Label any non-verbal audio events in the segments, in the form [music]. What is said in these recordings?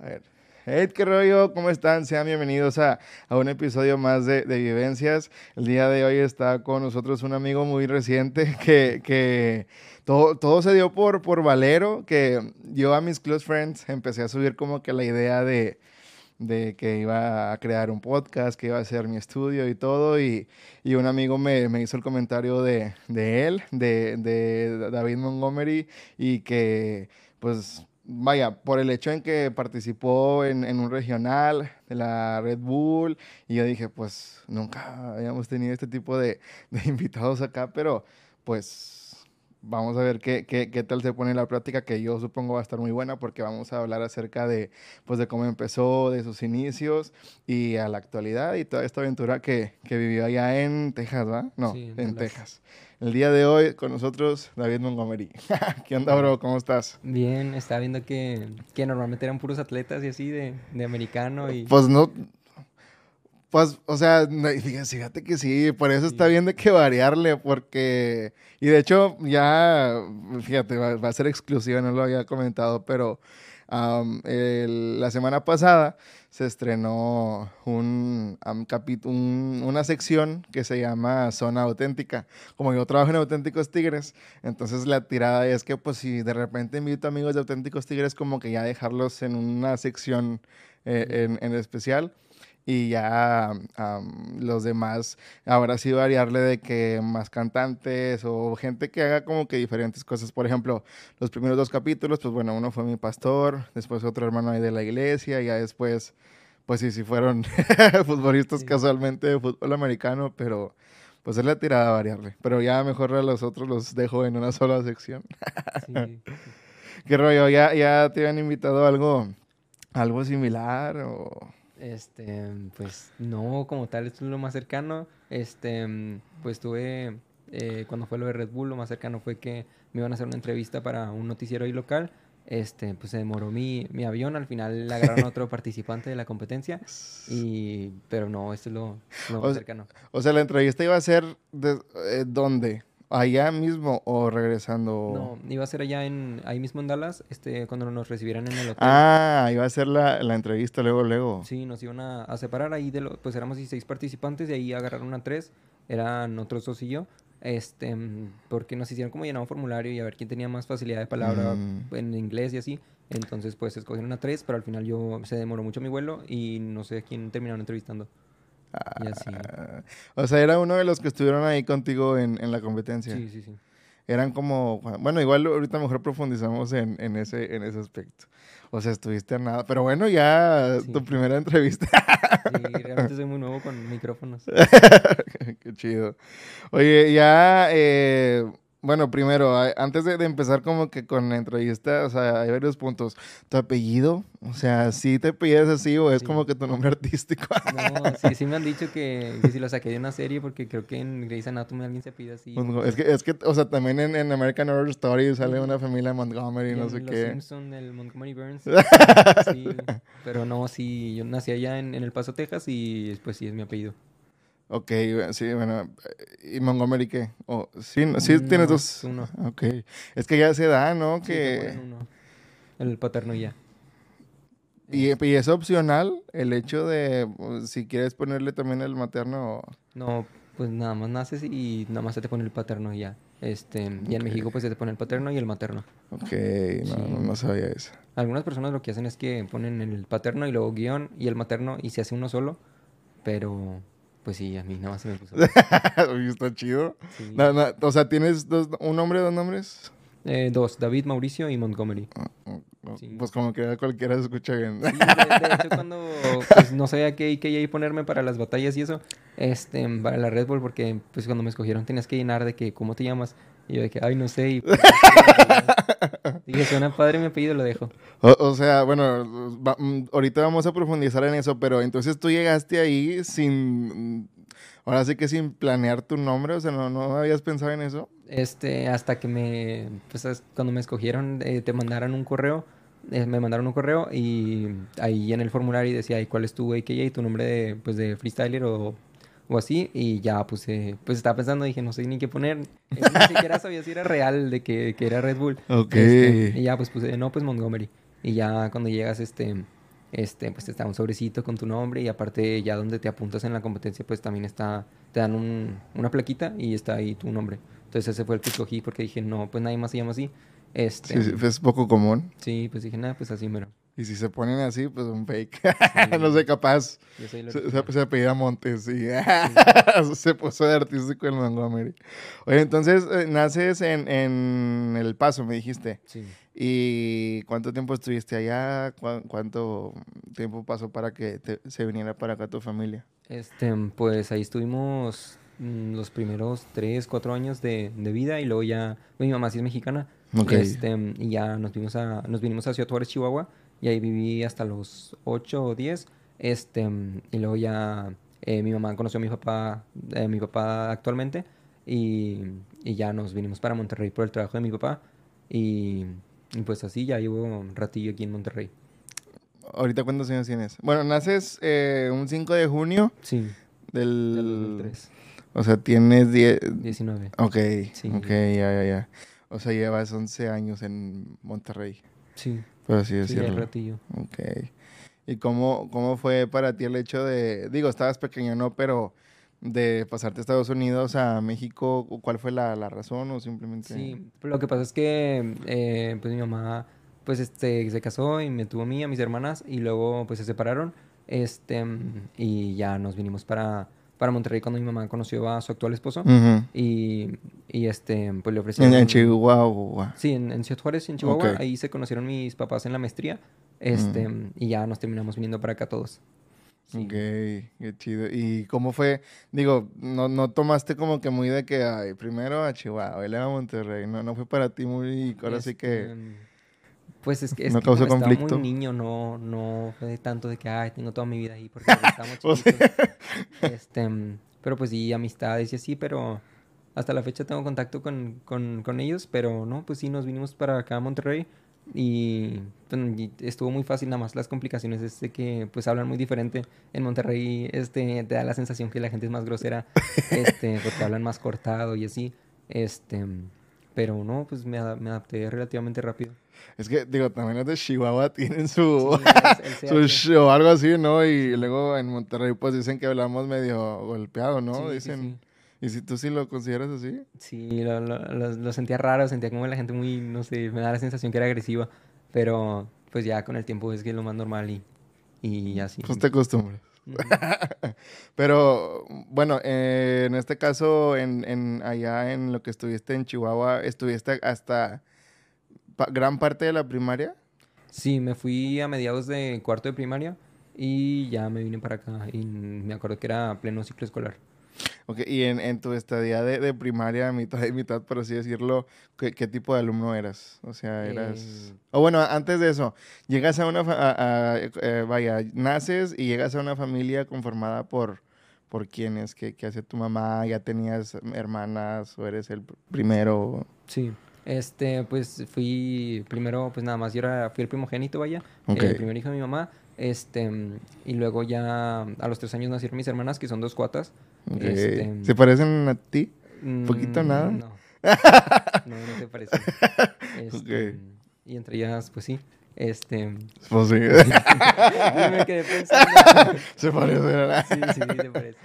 A ver. Hey, qué rollo, ¿cómo están? Sean bienvenidos a, a un episodio más de, de, Vivencias. El día de hoy está con nosotros un amigo muy reciente [laughs] que, que todo, todo se dio por, por Valero, que yo a mis close friends empecé a subir como que la idea de, de que iba a crear un podcast, que iba a hacer mi estudio y todo, y, y un amigo me, me, hizo el comentario de, de él, de, de David Montgomery, y que pues vaya, por el hecho en que participó en, en, un regional de la Red Bull, y yo dije, pues nunca habíamos tenido este tipo de, de invitados acá, pero pues vamos a ver qué, qué, qué, tal se pone la práctica, que yo supongo va a estar muy buena, porque vamos a hablar acerca de, pues, de cómo empezó, de sus inicios, y a la actualidad, y toda esta aventura que, que vivió allá en Texas, ¿va? No, sí, en, en Texas. El día de hoy con nosotros David Montgomery. [laughs] ¿Qué onda, bro? ¿Cómo estás? Bien, estaba viendo que, que normalmente eran puros atletas y así de, de americano y... Pues no... Pues, o sea, fíjate que sí, por eso está bien de que variarle, porque... Y de hecho, ya, fíjate, va, va a ser exclusiva, no lo había comentado, pero um, el, la semana pasada se estrenó un, um, un, una sección que se llama Zona Auténtica. Como yo trabajo en Auténticos Tigres, entonces la tirada es que pues si de repente invito a amigos de Auténticos Tigres, como que ya dejarlos en una sección eh, en, en especial y ya um, los demás, ahora sí variarle de que más cantantes o gente que haga como que diferentes cosas. Por ejemplo, los primeros dos capítulos, pues bueno, uno fue mi pastor, después otro hermano ahí de la iglesia, y ya después, pues sí, sí fueron [laughs] futbolistas sí. casualmente de fútbol americano, pero pues es la tirada a variarle. Pero ya mejor a los otros los dejo en una sola sección. sí. [laughs] ¿Qué rollo? ¿Ya, ¿Ya te habían invitado a algo, algo similar o...? Este, pues no, como tal, esto es lo más cercano. Este, pues tuve, eh, cuando fue lo de Red Bull, lo más cercano fue que me iban a hacer una entrevista para un noticiero ahí local. Este, pues se demoró mi, mi avión, al final agarraron a otro [laughs] participante de la competencia. [laughs] Y, pero no, esto es lo, lo más o, cercano. O sea, la entrevista iba a ser de, eh, ¿dónde? ¿Allá mismo o regresando? No, iba a ser allá en, ahí mismo en Dallas, este, cuando nos recibieran en el hotel. Ah, iba a ser la, la entrevista luego, luego. Sí, nos iban a, a separar ahí de los, pues éramos 16 participantes y ahí agarraron a tres, eran otros dos y yo, este, porque nos hicieron como llenar un formulario y a ver quién tenía más facilidad de palabra mm. en inglés y así. Entonces, pues escogieron a tres, pero al final yo se demoró mucho mi vuelo y no sé quién terminaron entrevistando. Ah, y así. O sea, era uno de los que estuvieron ahí contigo en, en la competencia. Sí, sí, sí. Eran como, bueno, igual ahorita mejor profundizamos en, en, ese, en ese aspecto. O sea, estuviste a nada. Pero bueno, ya sí. tu primera entrevista. Sí, realmente soy muy nuevo con micrófonos. [laughs] Qué chido. Oye, ya, eh, bueno, primero, antes de, de, empezar como que con la entrevista, o sea, hay varios puntos. ¿Tu apellido? O sea, ¿sí te pides así o es sí. como que tu nombre artístico? [laughs] No, sí, sí me han dicho que, que si lo saqué de una serie porque creo que en Grey's Anatomy alguien se pide así. Es que, es que o sea, también en, en American Horror Story sale una familia de Montgomery, y no sé los qué. Simpson, el Montgomery Burns. [laughs] sí, pero no, sí, yo nací allá en, en El Paso, Texas y pues sí es mi apellido. Ok, sí, bueno. ¿Y Montgomery qué? Oh, sí, sí no, tienes dos. Uno. Ok. Es que ya se da, ¿no? Sí, que... El paterno ya. ¿Y, ¿Y, es opcional el hecho de pues, si quieres ponerle también el materno? No, pues nada más naces y nada más se te pone el paterno y ya. Este, okay. Y en México pues se te pone el paterno y el materno. Ok, no, sí. no, no, sabía eso. Algunas personas lo que hacen es que ponen el paterno y luego guion y el materno y se hace uno solo, pero pues sí, a mí nada más se me puso. [laughs] Está chido. Sí. No, no, o sea, ¿tienes dos, un nombre, dos nombres? Eh, dos, David Mauricio y Montgomery. Oh, oh, sí. Pues como que cualquiera se escucha bien. Sí, de, de, hecho, cuando pues, no sabía qué, qué ponerme para las batallas y eso, este, para la Red Bull, porque pues cuando me escogieron tenías que llenar de que, ¿cómo te llamas? Y yo de que, ay, no sé. Y, pues, [laughs] dije, suena padre mi apellido, lo dejo. O, o sea, bueno, va, mm, ahorita vamos a profundizar en eso, pero entonces tú llegaste ahí sin... Ahora sí que sin planear tu nombre, o sea, ¿no, no habías pensado en eso? Este, hasta que me, pues cuando me escogieron, eh, te mandaron un correo, eh, me mandaron un correo y ahí en el formulario decía, ¿y cuál es tu AKA y tu nombre de, pues, de freestyler o o así, y ya puse, pues estaba pensando, dije, no sé ni qué poner, ni siquiera [laughs] sabía si era real de que, que era Red Bull. Ok. Este, y ya pues puse, no, pues Montgomery. Y ya cuando llegas, este, este, pues te da un sobrecito con tu nombre y aparte ya donde te apuntas en la competencia, pues también está, te dan un, una plaquita y está ahí tu nombre. Entonces ese fue el que escogí porque dije, no, pues nadie más se llama así. Este, Sí, sí, es poco común. sí, pues dije, nada, pues así mero. Y si se ponen así, pues un fake. [laughs] no sé, capaz. Yo soy el Se, se, se apellida Montes y [laughs] se puso de artístico el Montgomery. Oye, entonces eh, naces en, en El Paso, me dijiste. Sí. ¿Y cuánto tiempo estuviste allá? ¿Cuá- ¿Cuánto tiempo pasó para que te- se viniera para acá tu familia? Este, pues ahí estuvimos mm, los primeros tres, cuatro años de, de vida y luego ya, mi mamá sí es mexicana. Ok. Este, y ya nos vinimos a, nos vinimos a Ciudad Juárez, Chihuahua, y ahí viví hasta los 8 o 10. Este, y luego ya eh, mi mamá conoció a mi papá, eh, mi papá actualmente, y, y ya nos vinimos para Monterrey por el trabajo de mi papá. Y, y pues así ya llevo un ratillo aquí en Monterrey. ¿Ahorita cuántos años tienes? Bueno, naces eh, un 5 de junio Sí, del... del 2003, O sea, tienes 10... 19. Ok, Sí. ok, ya, ya, ya. O sea, llevas 11 años en Monterrey, Sí, por así sí, ya decirlo. ratillo. Ok. ¿Y cómo, cómo fue para ti el hecho de, digo, estabas pequeño, ¿no? Pero de pasarte a Estados Unidos a México, ¿cuál fue la, la razón o simplemente? Sí, lo que pasa es que eh, pues mi mamá pues este se casó y me tuvo a mí, a mis hermanas y luego pues se separaron este y ya nos vinimos para, para Monterrey cuando mi mamá conoció a su actual esposo y, y este pues le ofrecieron en Chihuahua. Sí, en, en Ciudad Juárez, en Chihuahua, ahí se conocieron mis papás en la maestría este y ya nos terminamos viniendo para acá todos. Sí. Ok, qué chido. ¿Y cómo fue? Digo, no, no tomaste como que muy de que, ay, primero a Chihuahua luego a Monterrey. No, no fue para ti muy, ahora sí que... Pues es que, es ¿No que causó como estaba conflicto? muy niño, no, no fue de tanto de que, ay, tengo toda mi vida ahí porque [laughs] sea. chiquitos. Este, pero pues sí, amistades y así, pero hasta la fecha tengo contacto con, con, con ellos, pero no, pues sí, nos vinimos para acá a Monterrey y, y estuvo muy fácil, nada más las complicaciones es de que pues hablan muy diferente. En Monterrey este, te da la sensación que la gente es más grosera, este, porque hablan más cortado y así, este... Pero no, pues me, me adapté relativamente rápido. Es que, digo, también los de Chihuahua [laughs] tienen su, Sí, el- [laughs] su el CH. show, algo así, ¿no? Y luego en Monterrey, pues dicen que hablamos medio golpeado, ¿no? Sí, dicen. sí. ¿Y si tú sí lo consideras así? Sí, lo, lo- lo- lo sentía raro, sentía como la gente muy, no sé, me da la sensación que era agresiva, pero pues ya con el tiempo es que es lo más normal y, y así. Pues te acostumbras. [laughs] Pero, bueno, eh, en este caso, en, en allá en lo que estuviste en Chihuahua, ¿estuviste hasta pa- gran parte de la primaria? Sí, me fui a mediados de cuarto de primaria y ya me vine para acá y me acuerdo que era pleno ciclo escolar. Ok, y en, en tu estadía de, de primaria, mitad y mitad, por así decirlo, ¿qué, qué tipo de alumno eras? O sea, eras... Eh, O bueno, antes de eso, llegas a una... fa- a- a- eh, vaya, naces y llegas a una familia conformada por... ¿Por quiénes? ¿Qué, qué hace tu mamá? ¿Ya tenías hermanas o eres el pr- primero? Sí, este, pues fui primero, pues nada más, yo era, fui el primogénito, vaya, Ok. el primer hijo de mi mamá, este, y luego ya a los tres años nacieron mis hermanas, que son dos cuatas. Este, ¿Se parecen a ti? ¿Poquito, Mm, nada? No. [laughs] No, no se parecen. Este, Y entre ellas, pues sí. Este. Pues sí. [laughs] me quedé pensando. [laughs] Se parecen, ¿verdad? Sí, sí, sí, te parece.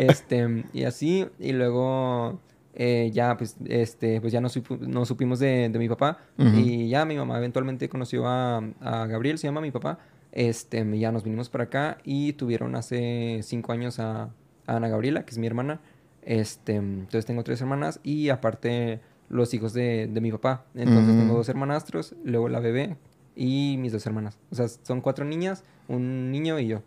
Este, y así, y luego eh, ya, pues, este, pues ya no, supimos de, de mi papá. Y ya mi mamá eventualmente conoció a, a Gabriel, se llama mi papá. Este, ya nos vinimos para acá y tuvieron hace cinco años a, a Ana Gabriela, que es mi hermana. Este, entonces tengo tres hermanas y aparte los hijos de, de mi papá. Entonces Mm. tengo dos hermanastros, luego la bebé y mis dos hermanas. O sea, son cuatro niñas, un niño y yo.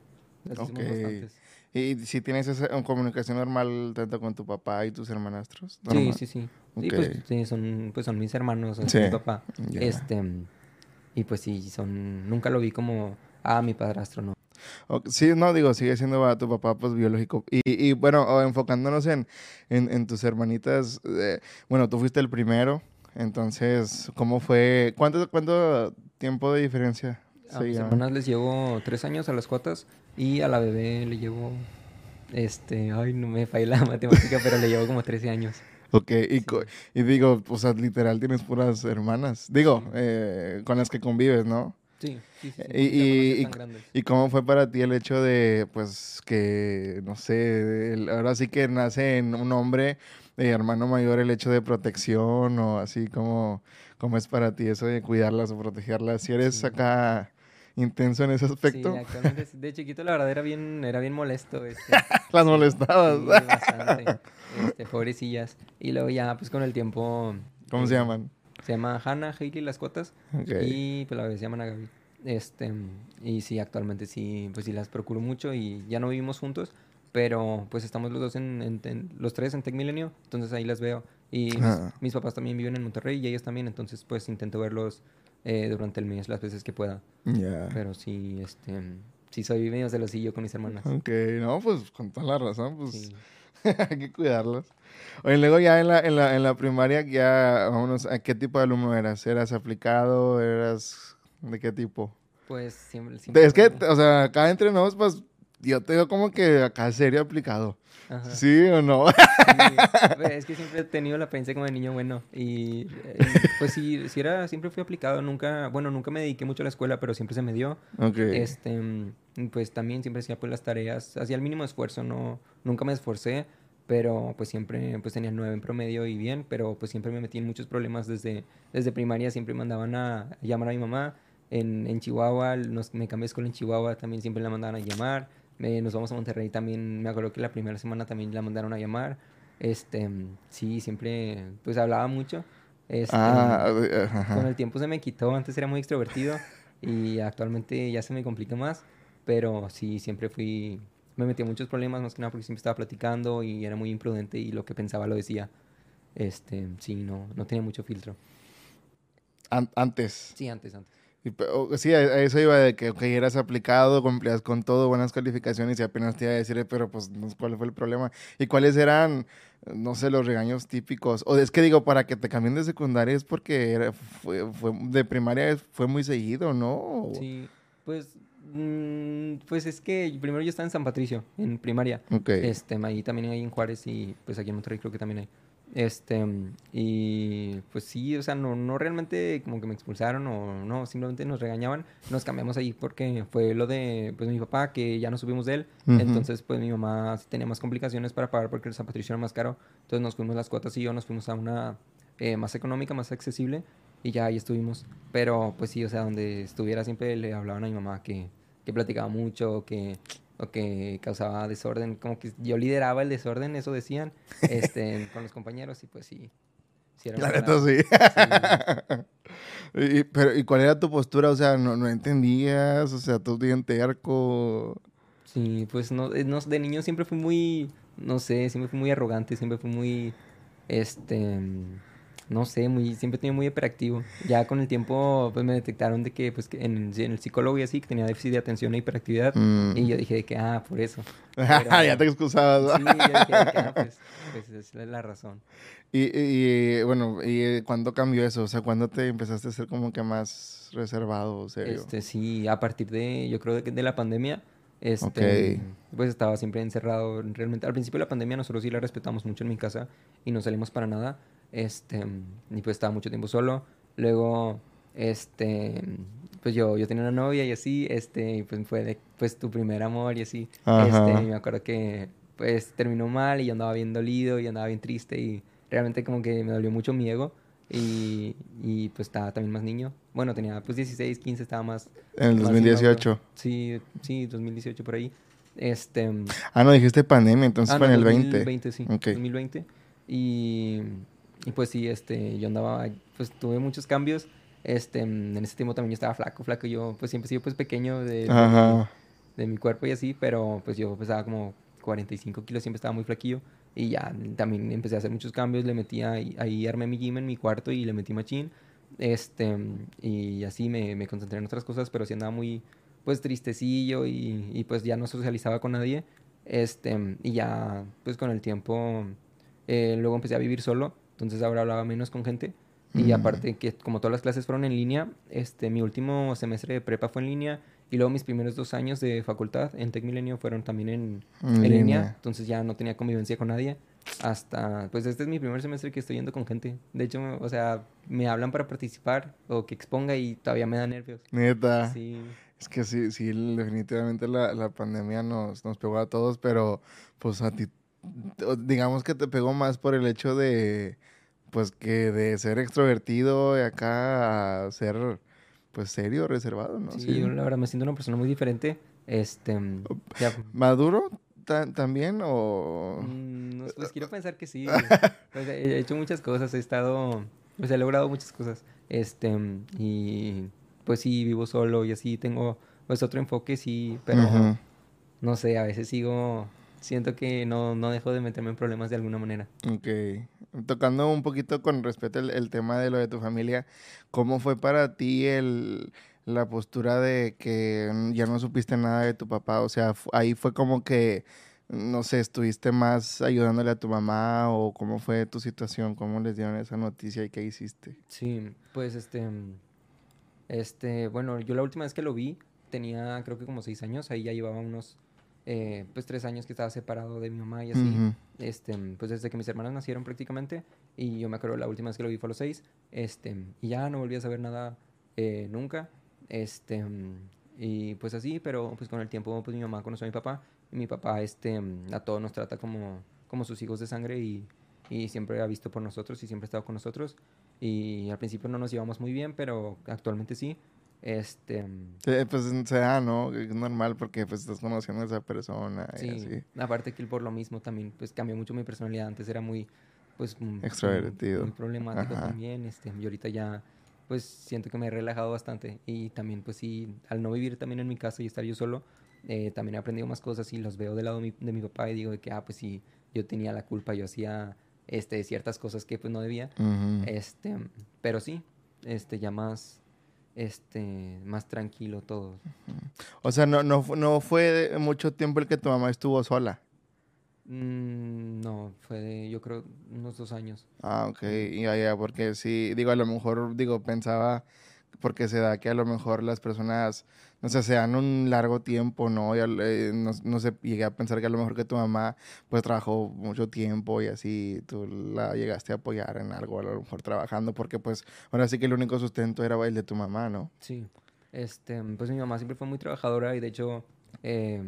Así somos Ok. bastantes. ¿Y si tienes esa comunicación normal tanto con tu papá y tus hermanastros? Sí, sí, sí. Y Ok. pues, sí, son, pues son mis hermanos, Sí, mi papá. Este, y pues sí, son, nunca lo vi como, ah, mi padrastro, no. Sí, no, digo, sigue siendo a tu papá, pues, biológico. Y, y, bueno, enfocándonos en, en, en tus hermanitas, eh, bueno, tú fuiste el primero, entonces, ¿cómo fue? ¿Cuánto, cuánto tiempo de diferencia? A mis hermanas les llevo tres años a las cuotas y a la bebé le llevo, este, ay, no me falla la [laughs] matemática, pero le llevo como 13 años. Ok, y, Sí. y digo, o sea, literal tienes puras hermanas. Digo, eh, con las que convives, ¿no? Sí, sí, sí. Y, y, y cómo fue para ti el hecho de, pues, que, no sé, el- ahora sí que nace en un hombre, eh, hermano mayor, el hecho de protección o así como, cómo es para ti eso de cuidarlas o protegerlas? Si eres Sí. acá intenso en ese aspecto, Sí, actualmente de chiquito la verdad era bien, era bien molesto. Este, [laughs] las molestabas. sí, bastante. Este, pobrecillas. Y luego ya, pues con el tiempo. ¿Cómo se eh, llaman? Se llama Hannah, Hailey, las cotas. Ok. Y pues la bebé se llama Gaby. Este, y sí, actualmente sí, pues sí las procuro mucho y ya no vivimos juntos, pero pues estamos los dos en, en- en- los tres en Tech Milenio, entonces ahí las veo. Y mis, Ah. mis papás también viven en Monterrey y ellos también, entonces pues intento verlos eh, durante el mes las veces que pueda. Ya. Pero sí, este, sí soy medio celosillo con mis hermanas. Ok, no, pues con toda la razón, pues Sí. [laughs] hay que cuidarlas. Oye, luego ya en la, en la, en la primaria, ya, vámonos, ¿a qué tipo de alumno eras? ¿Eras aplicado? ¿Eras de qué tipo? Pues siempre... siempre Es que, o sea, acá entre nos, pues, yo te veo como que acá serio aplicado. Ajá. ¿Sí o no? Sí, [laughs] pues, es que siempre he tenido la apariencia como de niño bueno y, eh, pues sí, sí era, siempre fui aplicado, nunca, bueno, nunca me dediqué mucho a la escuela, pero siempre se me dio. ok. Este, mm, pues también siempre hacía pues las tareas, hacía el mínimo esfuerzo, no, nunca me esforcé, pero pues siempre pues tenía nueve en promedio y bien, pero pues siempre me metí en muchos problemas desde, desde primaria, siempre mandaban a llamar a mi mamá. En, en Chihuahua, nos, me cambié de escuela en Chihuahua, también siempre la mandaban a llamar. Me- nos vamos a Monterrey también, me acuerdo que la primera semana también la mandaron a llamar. Este, sí, siempre, pues hablaba mucho. Este, ah, eh, ajá. con el tiempo se me quitó, antes era muy extrovertido y actualmente ya se me complica más, pero sí, siempre fui, me metí en muchos problemas, más que nada porque siempre estaba platicando y era muy imprudente y lo que pensaba lo decía. Este, sí, no, no tenía mucho filtro. An- antes. Sí, antes, antes. Sí, a eso iba de que, ok, eras aplicado, cumplías con todo, buenas calificaciones y apenas te iba a decir, "Eh, pero pues, ¿cuál fue el problema? ¿Y cuáles eran, no sé, los regaños típicos? O es que digo, para que te cambien de secundaria es porque era- fue, fue- de primaria fue muy seguido, ¿no? Sí, pues, pues es que primero yo estaba en San Patricio, en primaria. Este, ahí también hay en Juárez y pues aquí en Monterrey creo que también hay. Este, y pues sí, o sea, no, no realmente como que me expulsaron o no, simplemente nos regañaban. Nos cambiamos ahí porque fue lo de pues mi papá que ya no subimos de él. Entonces pues mi mamá tenía más complicaciones para pagar porque el San Patricio era más caro. Entonces nos fuimos las cuotas y yo nos fuimos a una eh, más económica, más accesible y ya ahí estuvimos. Pero pues sí, o sea, donde estuviera siempre le hablaban a mi mamá que, que platicaba mucho, que o que causaba desorden, como que yo lideraba el desorden, eso decían, [laughs] este, con los compañeros y pues sí. sí era La neta sí. sí. [laughs] y, pero, ¿y cuál era tu postura? O sea, no, no entendías, o sea, tú bien terco. Sí, pues no, eh, no, de niño siempre fui muy, no sé, siempre fui muy arrogante, siempre fui muy, este, no sé, muy, siempre tenía muy hiperactivo. Ya con el tiempo, pues me detectaron de que, pues, que en, en el psicólogo y así, que tenía déficit de atención e hiperactividad. Mm. Y yo dije de que, ah, por eso. Pero- [laughs] ya te excusabas. Sí, yo dije de que, ah, pues, pues esa es la razón. Y, bueno, ¿y cuándo cambió eso? O sea, ¿cuándo te empezaste a ser como que más reservado, serio? Este, sí, a partir de, yo creo de, de la pandemia, este, pues estaba siempre encerrado. Realmente, al principio de la pandemia nosotros sí la respetamos mucho en mi casa y no salimos para nada. Este, y pues estaba mucho tiempo solo. Luego, este, pues yo, yo tenía una novia y así, este, y pues fue de, pues tu primer amor y así. Ajá. Este, y me acuerdo que, pues terminó mal y yo andaba bien dolido y andaba bien triste y realmente como que me dolió mucho mi ego. Y, y pues estaba también más niño. Bueno, tenía pues 16, 15, estaba más... En el más 2018. inmaduro. Sí, sí, 2018 por ahí. Este... Ah, no, dijiste pandemia, entonces ah, fue no, en el 20. 2020, sí. Ok. 2020. Y, y pues sí, este, yo andaba, pues tuve muchos cambios. Este, en ese tiempo también yo estaba flaco, flaco. Yo pues siempre he sido pues pequeño de, de de mi cuerpo y así, pero pues yo pesaba como 45 kilos, siempre estaba muy flaquillo. Y ya también empecé a hacer muchos cambios, le metía, ahí, ahí armé mi gym en mi cuarto y le metí machín. Este, y así me, me concentré en otras cosas, pero sí andaba muy, pues tristecillo y, y pues ya no socializaba con nadie. Este, y ya, pues con el tiempo, eh, luego empecé a vivir solo, entonces ahora hablaba menos con gente. Y Mm. aparte que como todas las clases fueron en línea, este, mi último semestre de prepa fue en línea Y luego mis primeros dos años de facultad en Tech Milenio fueron también en, En línea. línea. Entonces ya no tenía convivencia con nadie. Hasta, pues este es mi primer semestre que estoy yendo con gente. De hecho, o sea, me hablan para participar o que exponga y todavía me da nervios. Neta. Sí, Es que sí, sí, definitivamente la, la pandemia nos, nos pegó a todos, pero pues a ti, digamos que te pegó más por el hecho de, pues que de ser extrovertido y acá a ser, pues serio, reservado, ¿no? sí, yo la verdad me siento una persona muy diferente. Este, ya, ¿Maduro ta- también o...? Mm, no, pues quiero [laughs] pensar que sí. Pues, he hecho muchas cosas, he estado, pues he logrado muchas cosas. Este, y pues sí, vivo solo y así tengo pues otro enfoque, sí, pero no sé, a veces sigo, siento que no, no dejo de meterme en problemas de alguna manera. Ok. Tocando un poquito con respecto el, el tema de lo de tu familia, ¿cómo fue para ti el, la postura de que ya no supiste nada de tu papá? O sea, ahí fue como que, no sé, estuviste más ayudándole a tu mamá o cómo fue tu situación, cómo les dieron esa noticia y qué hiciste. Sí, pues este, este, bueno, yo la última vez que lo vi tenía creo que como seis años, ahí ya llevaba unos, eh, pues tres años que estaba separado de mi mamá y así. Este, pues desde que mis hermanas nacieron prácticamente, y yo me acuerdo la última vez que lo vi fue a los seis, este, y ya no volví a saber nada eh, nunca, este, y pues así, pero pues con el tiempo pues mi mamá conoció a mi papá, y mi papá, este, a todos nos trata como, como sus hijos de sangre, y, y siempre ha visto por nosotros, y siempre ha estado con nosotros, y al principio no nos llevamos muy bien, pero actualmente sí, este, Sí, pues se da, ¿no? Es normal porque pues estás conociendo a esa persona y Sí, así. aparte que él por lo mismo también, pues cambió mucho mi personalidad. Antes era muy, pues... muy- Extrovertido. Muy problemático Ajá. también, este, y ahorita ya, pues siento que me he relajado bastante. Y también, pues sí, al no vivir también en mi casa y estar yo solo, eh, también he aprendido más cosas y los veo del lado de mi, de mi papá y digo de que, ah, pues sí, yo tenía la culpa, yo hacía, este, ciertas cosas que pues no debía. Este, pero sí, este, ya más, este, más tranquilo todo. O sea, no, no, no fue mucho tiempo el que tu mamá estuvo sola. Mm, no, fue de, yo creo, unos dos años. Ah, ok, ya, ya, porque sí, digo, a lo mejor, digo, pensaba, porque se da que a lo mejor las personas, no sé, se dan un largo tiempo, ¿no? Y al- eh, no, no sé, llegué a pensar que a lo mejor que tu mamá, pues, trabajó mucho tiempo y así, tú la llegaste a apoyar en algo, a lo mejor trabajando, porque, pues, ahora sí que el único sustento era el de tu mamá, ¿no? Sí, este, pues mi mamá siempre fue muy trabajadora y de hecho eh,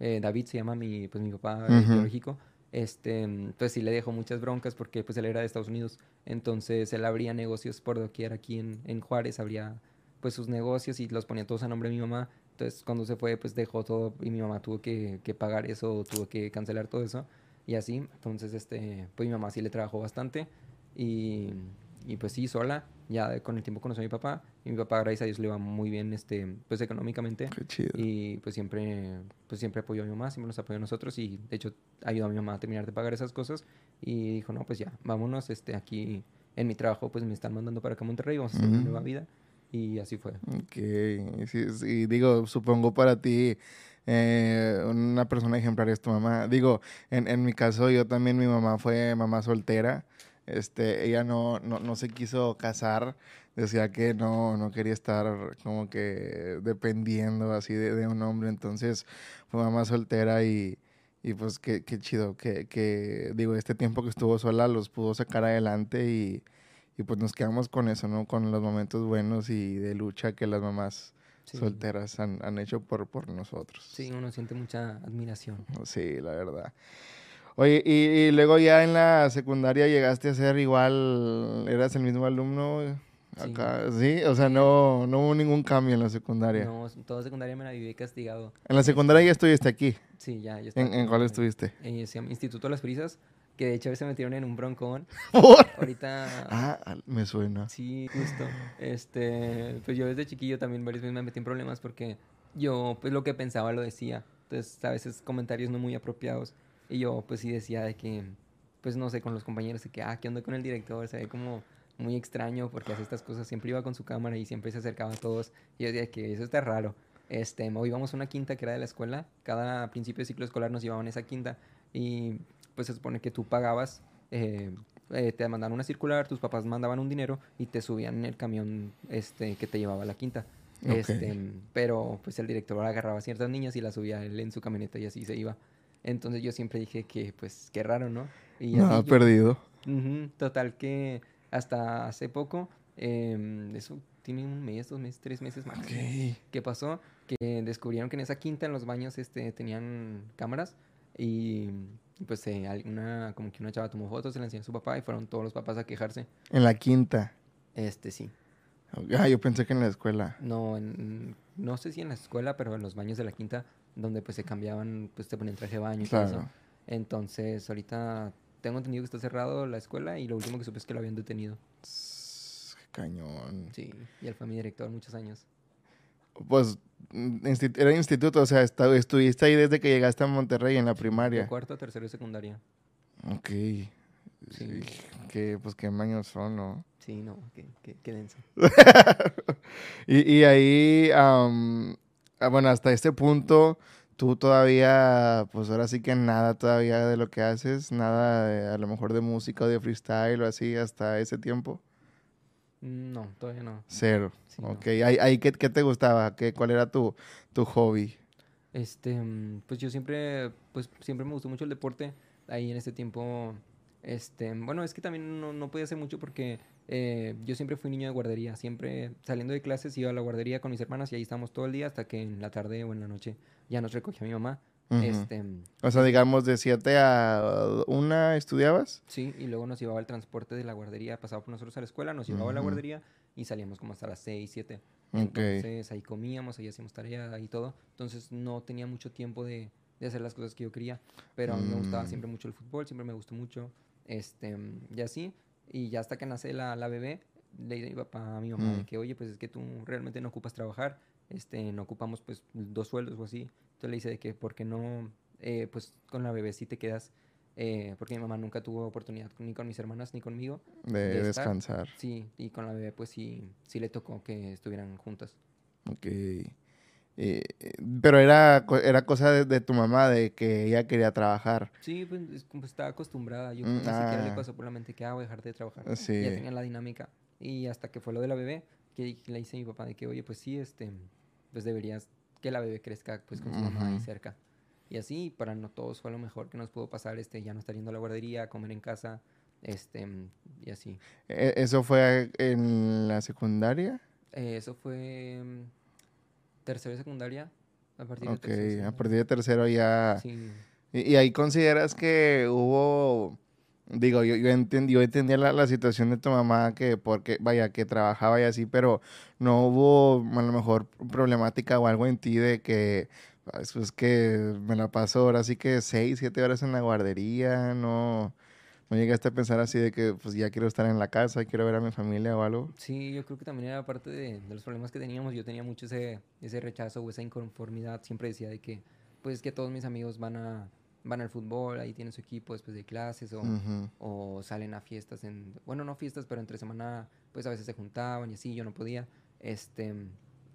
eh, David se llama mi, pues mi papá eh, Ujú. biológico, este, pues sí le dejó muchas broncas porque pues él era de Estados Unidos, entonces él abría negocios por doquier aquí en, en Juárez, abría pues sus negocios y los ponía todos a nombre de mi mamá, entonces cuando se fue pues dejó todo y mi mamá tuvo que, que pagar eso, tuvo que cancelar todo eso y así, entonces este, pues mi mamá sí le trabajó bastante y, y pues sí, sola, ya con el tiempo conoció a mi papá y mi papá gracias a Dios le va muy bien este pues económicamente. Qué chido. y pues siempre pues siempre apoyó a mi mamá siempre nos apoyó a nosotros y de hecho ayudó a mi mamá a terminar de pagar esas cosas. Y dijo no pues ya vámonos este aquí en mi trabajo pues me están mandando para acá a Monterrey vamos a hacer una nueva vida y así fue Ok, sí, sí, digo, supongo para ti eh, una persona ejemplar es tu mamá. Digo, en, en mi caso yo también, mi mamá fue mamá soltera. Este, ella no, no, no se quiso casar, decía que no, no quería estar como que dependiendo así de, de un hombre, entonces fue mamá soltera y, y pues qué, qué chido que, que, digo, este tiempo que estuvo sola los pudo sacar adelante y, y pues nos quedamos con eso, ¿no? Con los momentos buenos y de lucha que las mamás Sí. solteras han, han hecho por, por nosotros. sí uno siente mucha admiración Sí, la verdad. Oye, y, y luego ya en la secundaria llegaste a ser igual, eras el mismo alumno Sí. acá, ¿sí? O sea, no, no hubo ningún cambio en la secundaria. no toda secundaria me la viví castigado En la secundaria ya estuviste aquí. sí ya ya estaba ¿En, en cuál estuviste? Eh, se llama Instituto de las Brisas que de hecho se metieron en un broncón [laughs] ¿Por? ahorita Ah, me suena. Sí, justo. Este, pues yo desde chiquillo también varias veces me metí en problemas porque yo, pues lo que pensaba lo decía. Entonces, a veces comentarios no muy apropiados. Y yo, pues sí decía de que, pues no sé, con los compañeros, de que, ah, ¿qué onda con el director? Se ve como muy extraño porque hace estas cosas. Siempre iba con su cámara y siempre se acercaba a todos. Y yo decía que eso está raro. Este, o íbamos a una quinta que era de la escuela. Cada principio de ciclo escolar nos llevaban esa quinta. Y pues se supone que tú pagabas, eh, eh, te mandaban una circular, tus papás mandaban un dinero y te subían en el camión este, que te llevaba a la quinta. Este, pero pues el director agarraba a ciertas niñas y las subía él en su camioneta y así se iba. Entonces yo siempre dije que pues qué raro, ¿no? Y Nada perdido. total que hasta hace poco, em, eso tiene un mes, dos meses, tres meses más. ¿Qué pasó? Que descubrieron que en esa quinta en los baños este, tenían cámaras y pues eh, una, como que una chava tomó fotos, se la enseñó a su papá y fueron todos los papás a quejarse. En la quinta. Este sí. Ah, yo pensé que en la escuela. No, no sé si en la escuela, pero en los baños de la quinta, donde pues se cambiaban, pues te ponían traje de baño y todo eso. Entonces, ahorita tengo entendido que está cerrado la escuela y lo último que supe es que lo habían detenido. Qué cañón. Sí, y él fue mi director muchos años. Pues era instituto, o sea, estuviste ahí desde que llegaste a Monterrey en la primaria. cuarto, tercero y secundaria. Ok. Sí. Que, pues qué años son, ¿no? Sí, no, qué, qué, denso. [laughs] y, y, ahí, ah, bueno, hasta este punto, tú todavía, pues ahora sí que nada todavía de lo que haces, nada a lo mejor de música o de freestyle o así hasta ese tiempo. No, todavía no. Cero. ok, ¿Ahí, qué, te gustaba? ¿Qué, ¿Cuál era tu, tu hobby? Este, pues yo siempre, pues siempre me gustó mucho el deporte. Ahí en ese tiempo este, bueno, es que también no, no podía hacer mucho porque eh, yo siempre fui niño de guardería. Siempre saliendo de clases iba a la guardería con mis hermanas y ahí estábamos todo el día hasta que en la tarde o en la noche ya nos recogía mi mamá. Este, o sea, digamos, de 7 a 1 estudiabas. Sí, y luego nos llevaba el transporte de la guardería, pasaba por nosotros a la escuela, nos llevaba a la guardería y salíamos como hasta las 6, 7. Entonces ahí comíamos, ahí hacíamos tarea y todo. Entonces no tenía mucho tiempo de, de hacer las cosas que yo quería. Pero a mí me gustaba mm. siempre mucho el fútbol, siempre me gustó mucho. Este, y así, y ya hasta que nace la, la bebé, le dije a mi papá, a mi mamá, mm. que oye, pues es que tú realmente no ocupas trabajar, este, no ocupamos pues dos sueldos o así. Entonces le dice de que, ¿por qué no, eh, pues con la bebé sí te quedas? Eh, porque mi mamá nunca tuvo oportunidad ni con mis hermanas ni conmigo. De, descansar. Sí, y con la bebé pues sí, sí le tocó que estuvieran juntas. Ok. Eh, pero era, era cosa de, tu mamá, de que ella quería trabajar. Sí, pues, pues estaba acostumbrada. Yo mm, ni siquiera le ah. pasó por la mente que ah, dejar de trabajar. Ya tenía la dinámica. Y hasta que fue lo de la bebé, que le hice a mi papá de que, oye, pues sí, este, pues deberías que la bebé crezca pues con su mamá ahí cerca. Y así, para no todos fue lo mejor que nos pudo pasar, este, ya no estar yendo a la guardería, comer en casa, este, y así. ¿E-, ¿Eso fue en la secundaria? Eh, eso fue tercero y secundaria. A partir de tercero. a partir de tercero ya. Sí. Y, ahí consideras que hubo. Digo, yo, yo, entendí, yo entendía la, situación de tu mamá, que porque, vaya, que trabajaba y así, pero no hubo a lo mejor problemática o algo en ti de que, pues que me la paso ahora sí que seis, siete horas en la guardería, no, ¿No llegaste a pensar así de que pues ya quiero estar en la casa, quiero ver a mi familia o algo? Sí, yo creo que también era parte de, los problemas que teníamos. Yo tenía mucho ese, ese rechazo o esa inconformidad. Siempre decía de que, pues que todos mis amigos van a van al fútbol, ahí tienen su equipo después de clases o, o salen a fiestas en, bueno, no fiestas, pero entre semana pues a veces se juntaban y así, yo no podía. Este,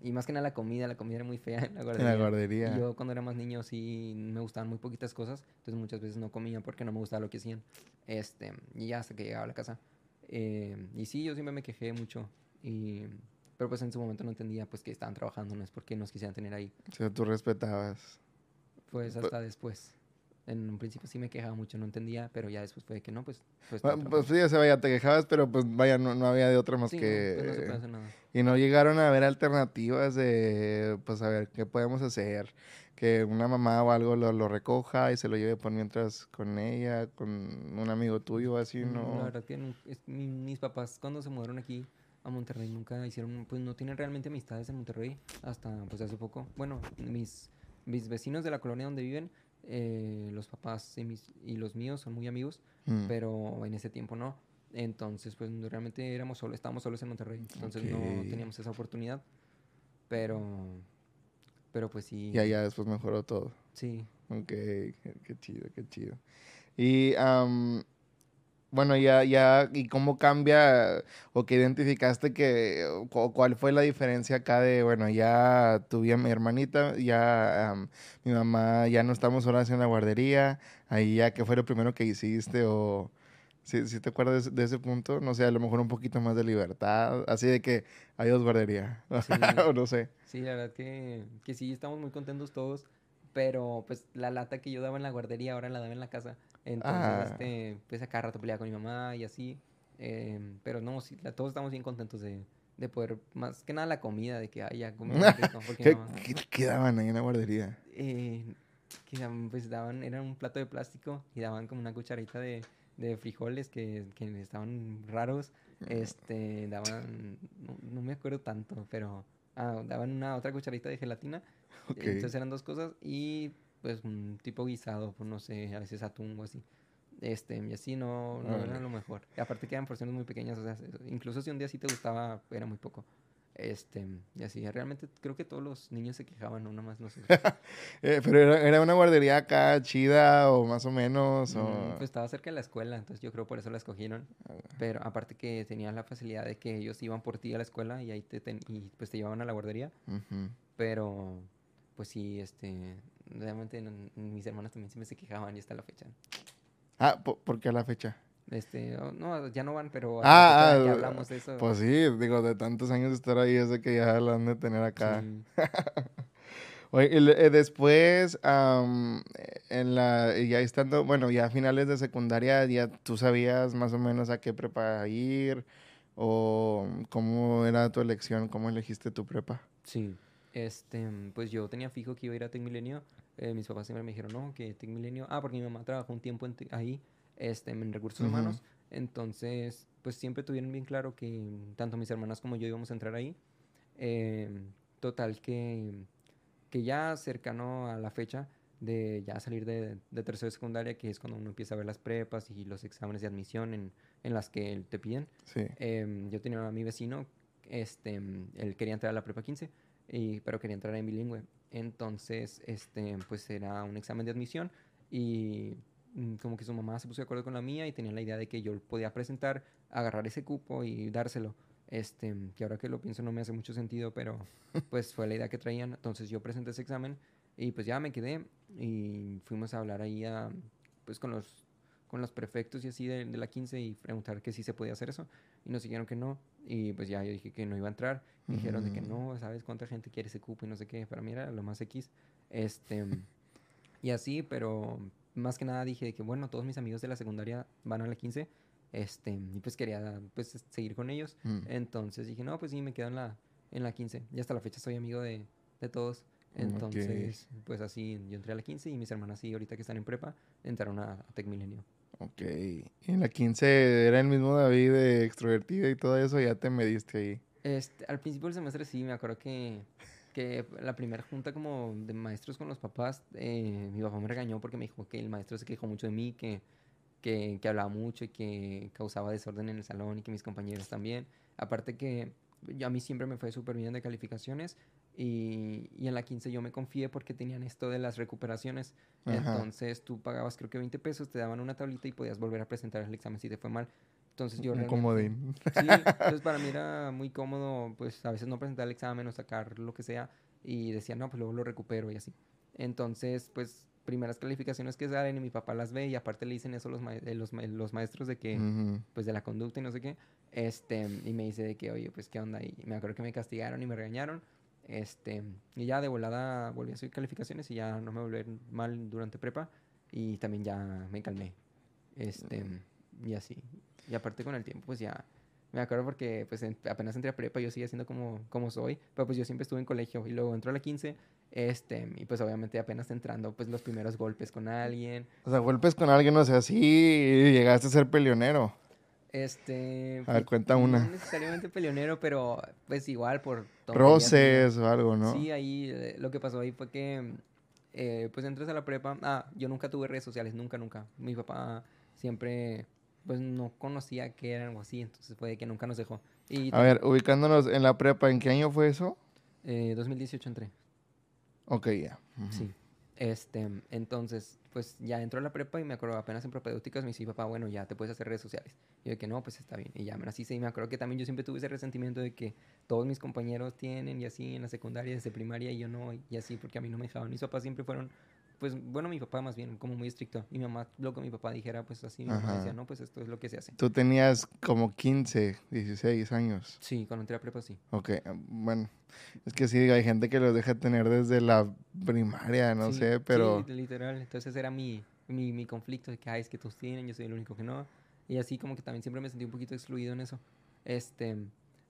y más que nada la comida, la comida era muy fea en la guardería. En la guardería. yo cuando era más niño sí me gustaban muy poquitas cosas, entonces muchas veces no comía porque no me gustaba lo que hacían. Este, y ya hasta que llegaba a la casa. Eh, y sí, yo siempre me quejé mucho. Y, pero pues en su momento no entendía pues que estaban trabajando, no es porque nos quisieran tener ahí. O sea, tú respetabas. Pues hasta después en un principio sí me quejaba mucho, no entendía, pero ya después fue que no, pues... Pues, pues sí, o sea, vaya, te quejabas, pero pues vaya, no, no había de otra más que... No, pues, no se nada. Y no llegaron a ver alternativas de, pues a ver, ¿qué podemos hacer? Que una mamá o algo lo, lo recoja y se lo lleve por mientras con ella, con un amigo tuyo, así, mm, ¿no? La verdad que mis papás cuando se mudaron aquí a Monterrey nunca hicieron, pues no tienen realmente amistades en Monterrey hasta pues hace poco. Bueno, mis, mis vecinos de la colonia donde viven eh, los papás y, mis, y, los míos son muy amigos, mm. pero en ese tiempo no. Entonces, pues realmente éramos solo, estábamos solos en Monterrey, entonces no teníamos esa oportunidad. Pero, pero pues sí. Y allá después mejoró todo. Sí. Ok, qué, chido, qué chido. Y bueno, ya, ya, ¿y cómo cambia o qué identificaste que, o, cuál fue la diferencia acá de, bueno, ya tuve a mi hermanita, ya mi mamá, ya no estamos horas en la guardería, ahí ya, ¿qué fue lo primero que hiciste o ¿Sí, sí te acuerdas de, ese- de ese punto? No sé, a lo mejor un poquito más de libertad, así de que adiós guardería, [laughs] Sí. o no sé. Sí, la verdad que, que sí, estamos muy contentos todos, pero pues la lata que yo daba en la guardería ahora la daba en la casa. Entonces, Ah. este, pues a cada rato peleaba con mi mamá y así. em, pero no, sí, la- todos estamos bien contentos de, de poder, más que nada la comida, de que, ay, ya comí rico, [laughs] ¿Qué, no, qué- qué daban ahí en la guardería? eh, que pues daban, era un plato de plástico y daban como una cucharita de, de frijoles que, que estaban raros. Este, daban, no, no me acuerdo tanto, pero ah, daban una otra cucharita de gelatina. [laughs] Ok. Entonces eran dos cosas y pues un tipo guisado, pues no sé, a veces atún o así. Este, y así no, no era lo mejor. Y aparte que eran porciones muy pequeñas, o sea, incluso si un día sí te gustaba, era muy poco. Este, y así, realmente creo que todos los niños se quejaban, no nada más nosotros. Eh, pero era, era una guardería acá chida o más o menos, o... Mm, Pues estaba cerca de la escuela, entonces yo creo por eso la escogieron. Pero aparte que tenían la facilidad de que ellos iban por ti a la escuela y ahí te ten- y pues te llevaban a la guardería. Pero pues sí, este, realmente mis hermanas también siempre se quejaban y hasta la fecha. Ah, po- ¿por qué a la fecha? Este, oh, no, ya no van, pero Ah, que ah, hablamos de eso. Pues sí, digo, de tantos años de estar ahí, es de que ya la han de tener acá. sí. [laughs] Oye, y eh, después, eh, en la, ya estando, bueno, ya a finales de secundaria, ya tú sabías más o menos a qué prepa ir, o cómo era tu elección, cómo elegiste tu prepa. Sí, este, pues yo tenía fijo que iba a ir a Tecmilenio. Eh, mis papás siempre me dijeron, no, que Tecmilenio. Ah, porque mi mamá trabajó un tiempo en ahí, este, en recursos humanos. Entonces, pues siempre tuvieron bien claro que tanto mis hermanas como yo íbamos a entrar ahí. Em, total, que, que ya cercano a la fecha de ya salir de, de tercero de secundaria, que es cuando uno empieza a ver las prepas y los exámenes de admisión en, en las que te piden. Sí. Em, yo tenía a mi vecino, este, él quería entrar a la prepa 15, y, pero quería entrar en bilingüe. Entonces, este, pues era un examen de admisión y como que su mamá se puso de acuerdo con la mía y tenía la idea de que yo podía presentar, agarrar ese cupo y dárselo. Este, que ahora que lo pienso no me hace mucho sentido, pero [laughs] pues fue la idea que traían. Entonces yo presenté ese examen y pues ya me quedé y fuimos a hablar ahí a, pues con los, con los prefectos y así de, de la 15 y preguntar que si se podía hacer eso. Y nos dijeron que no. Y pues ya yo dije que no iba a entrar. Dijeron de que Mm. no, ¿sabes cuánta gente quiere ese cupo y no sé qué? Para mí era lo más X. Este, [laughs] y así, pero más que nada dije que bueno, todos mis amigos de la secundaria van a la 15. Este, y pues quería pues seguir con ellos. Mm. Entonces dije, no, pues sí, me quedo en la, en la 15. Y hasta la fecha soy amigo de, de todos. Entonces, pues así, yo entré a la 15 y mis hermanas sí, ahorita que están en prepa, entraron a, a Tec Milenio. Ok. Y en la 15 era el mismo David de extrovertido y todo eso, ya te mediste ahí. Este, al principio del semestre sí, me acuerdo que, que la primera junta como de maestros con los papás, eh, mi papá me regañó porque me dijo que el maestro se quejó mucho de mí, que, que, que hablaba mucho y que causaba desorden en el salón y que mis compañeros también. Aparte que yo- a mí siempre me fue súper bien de calificaciones y, y en la 15 yo me confié porque tenían esto de las recuperaciones. Ajá. Entonces tú pagabas creo que 20 pesos, te daban una tablita y podías volver a presentar el examen si te fue mal. Entonces yo Un comodín. Sí, [laughs] entonces para mí era muy cómodo, pues a veces no presentar el examen o sacar lo que sea y decía, no, pues luego lo recupero y así. Entonces, pues primeras calificaciones que salen y mi papá las ve y aparte le dicen eso los, ma- eh, los, ma- los maestros de que, Ujú. pues de la conducta y no sé qué, este, y me dice de que, oye, pues qué onda, y me acuerdo que me castigaron y me regañaron, este, y ya de volada volví a subir calificaciones y ya no me volví mal durante prepa y también ya me calmé, este, y así, y aparte con el tiempo, pues ya, me acuerdo porque pues en- apenas entré a prepa yo seguía siendo como, como soy, pero pues yo siempre estuve en colegio y luego entró a la 15, este, y pues obviamente apenas entrando pues los primeros golpes con alguien, O sea, golpes con alguien, o sea, sí llegaste a ser peleonero. Este. A ver, cuenta una. No necesariamente peleonero, pero pues igual por. Roces o algo, ¿no? Sí, ahí eh, lo que pasó ahí fue que. eh, pues entras a la prepa. Ah, yo nunca tuve redes sociales, nunca, nunca. Mi papá siempre. Pues no conocía que era algo así, entonces fue de que nunca nos dejó. Y A ver, ubicándonos en la prepa, ¿en qué año fue eso? eh, 2018 entré. Ok, ya. Sí. Este, entonces, pues ya entró a la prepa y me acuerdo apenas en propedéuticas me dice, papá, bueno, ya te puedes hacer redes sociales. Y yo de que no, pues está bien. Y ya me las hice y me acuerdo que también yo siempre tuve ese resentimiento de que todos mis compañeros tienen y así en la secundaria, desde primaria y yo no, y así porque a mí no me dejaban. Mis papás siempre fueron pues bueno, mi papá más bien, como muy estricto. Y mi mamá, lo que mi papá dijera, pues así, mi mamá decía, no, pues esto es lo que se hace. Tú tenías como 15, 16 años. Sí, cuando entré a prepa sí. Ok, bueno, es que sí, hay gente que los deja tener desde la primaria, no Sí, sé, pero... Sí, literal. Entonces era mi, mi, mi conflicto de que, ay, es que todos tienen, yo soy el único que no. Y así como que también siempre me sentí un poquito excluido en eso. Este,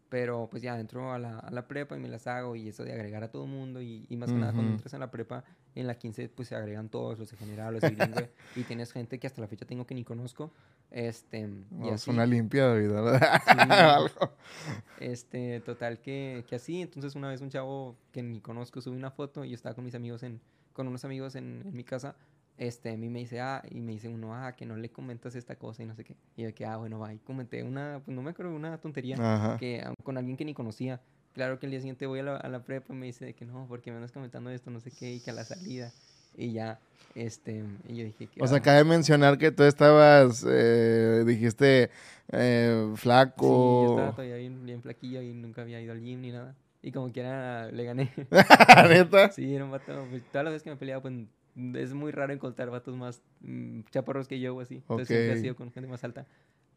pero pues ya entro a la, a la prepa y me las hago y eso de agregar a todo el mundo y, y más que nada cuando entras en la prepa, en la 15 pues se agregan todos, los de general, los de bilingüe [laughs] y tienes gente que hasta la fecha tengo que ni conozco. Este, y no, es así. una limpia de vida, ¿verdad? Sí. [laughs] Este, total que, que así. Entonces una vez un chavo que ni conozco subió una foto y yo estaba con mis amigos en, con unos amigos en, en mi casa. Este, a mí me dice, ah, y me dice uno, ah, que no le comentas esta cosa y no sé qué. Y yo que, ah, bueno, va. Y comenté una, pues no me acuerdo, una tontería Ajá. que ah, con alguien que ni conocía. Claro que el día siguiente voy a la, a la prepa y me dice de que no, porque me andas comentando esto, no sé qué, y que a la salida. Y ya, este, y yo dije que. O sea, cabe mencionar que tú estabas, eh, dijiste, eh, Sí, flaco. yo estaba todavía bien, bien flaquillo y nunca había ido al gym ni nada. Y como quiera le gané. [laughs] ¿Neta? Sí, era un vato. Pues, todas las veces que me peleaba, pues es muy raro encontrar vatos más mm, chaparros que yo o así. Entonces siempre Ok. he sido con gente más alta.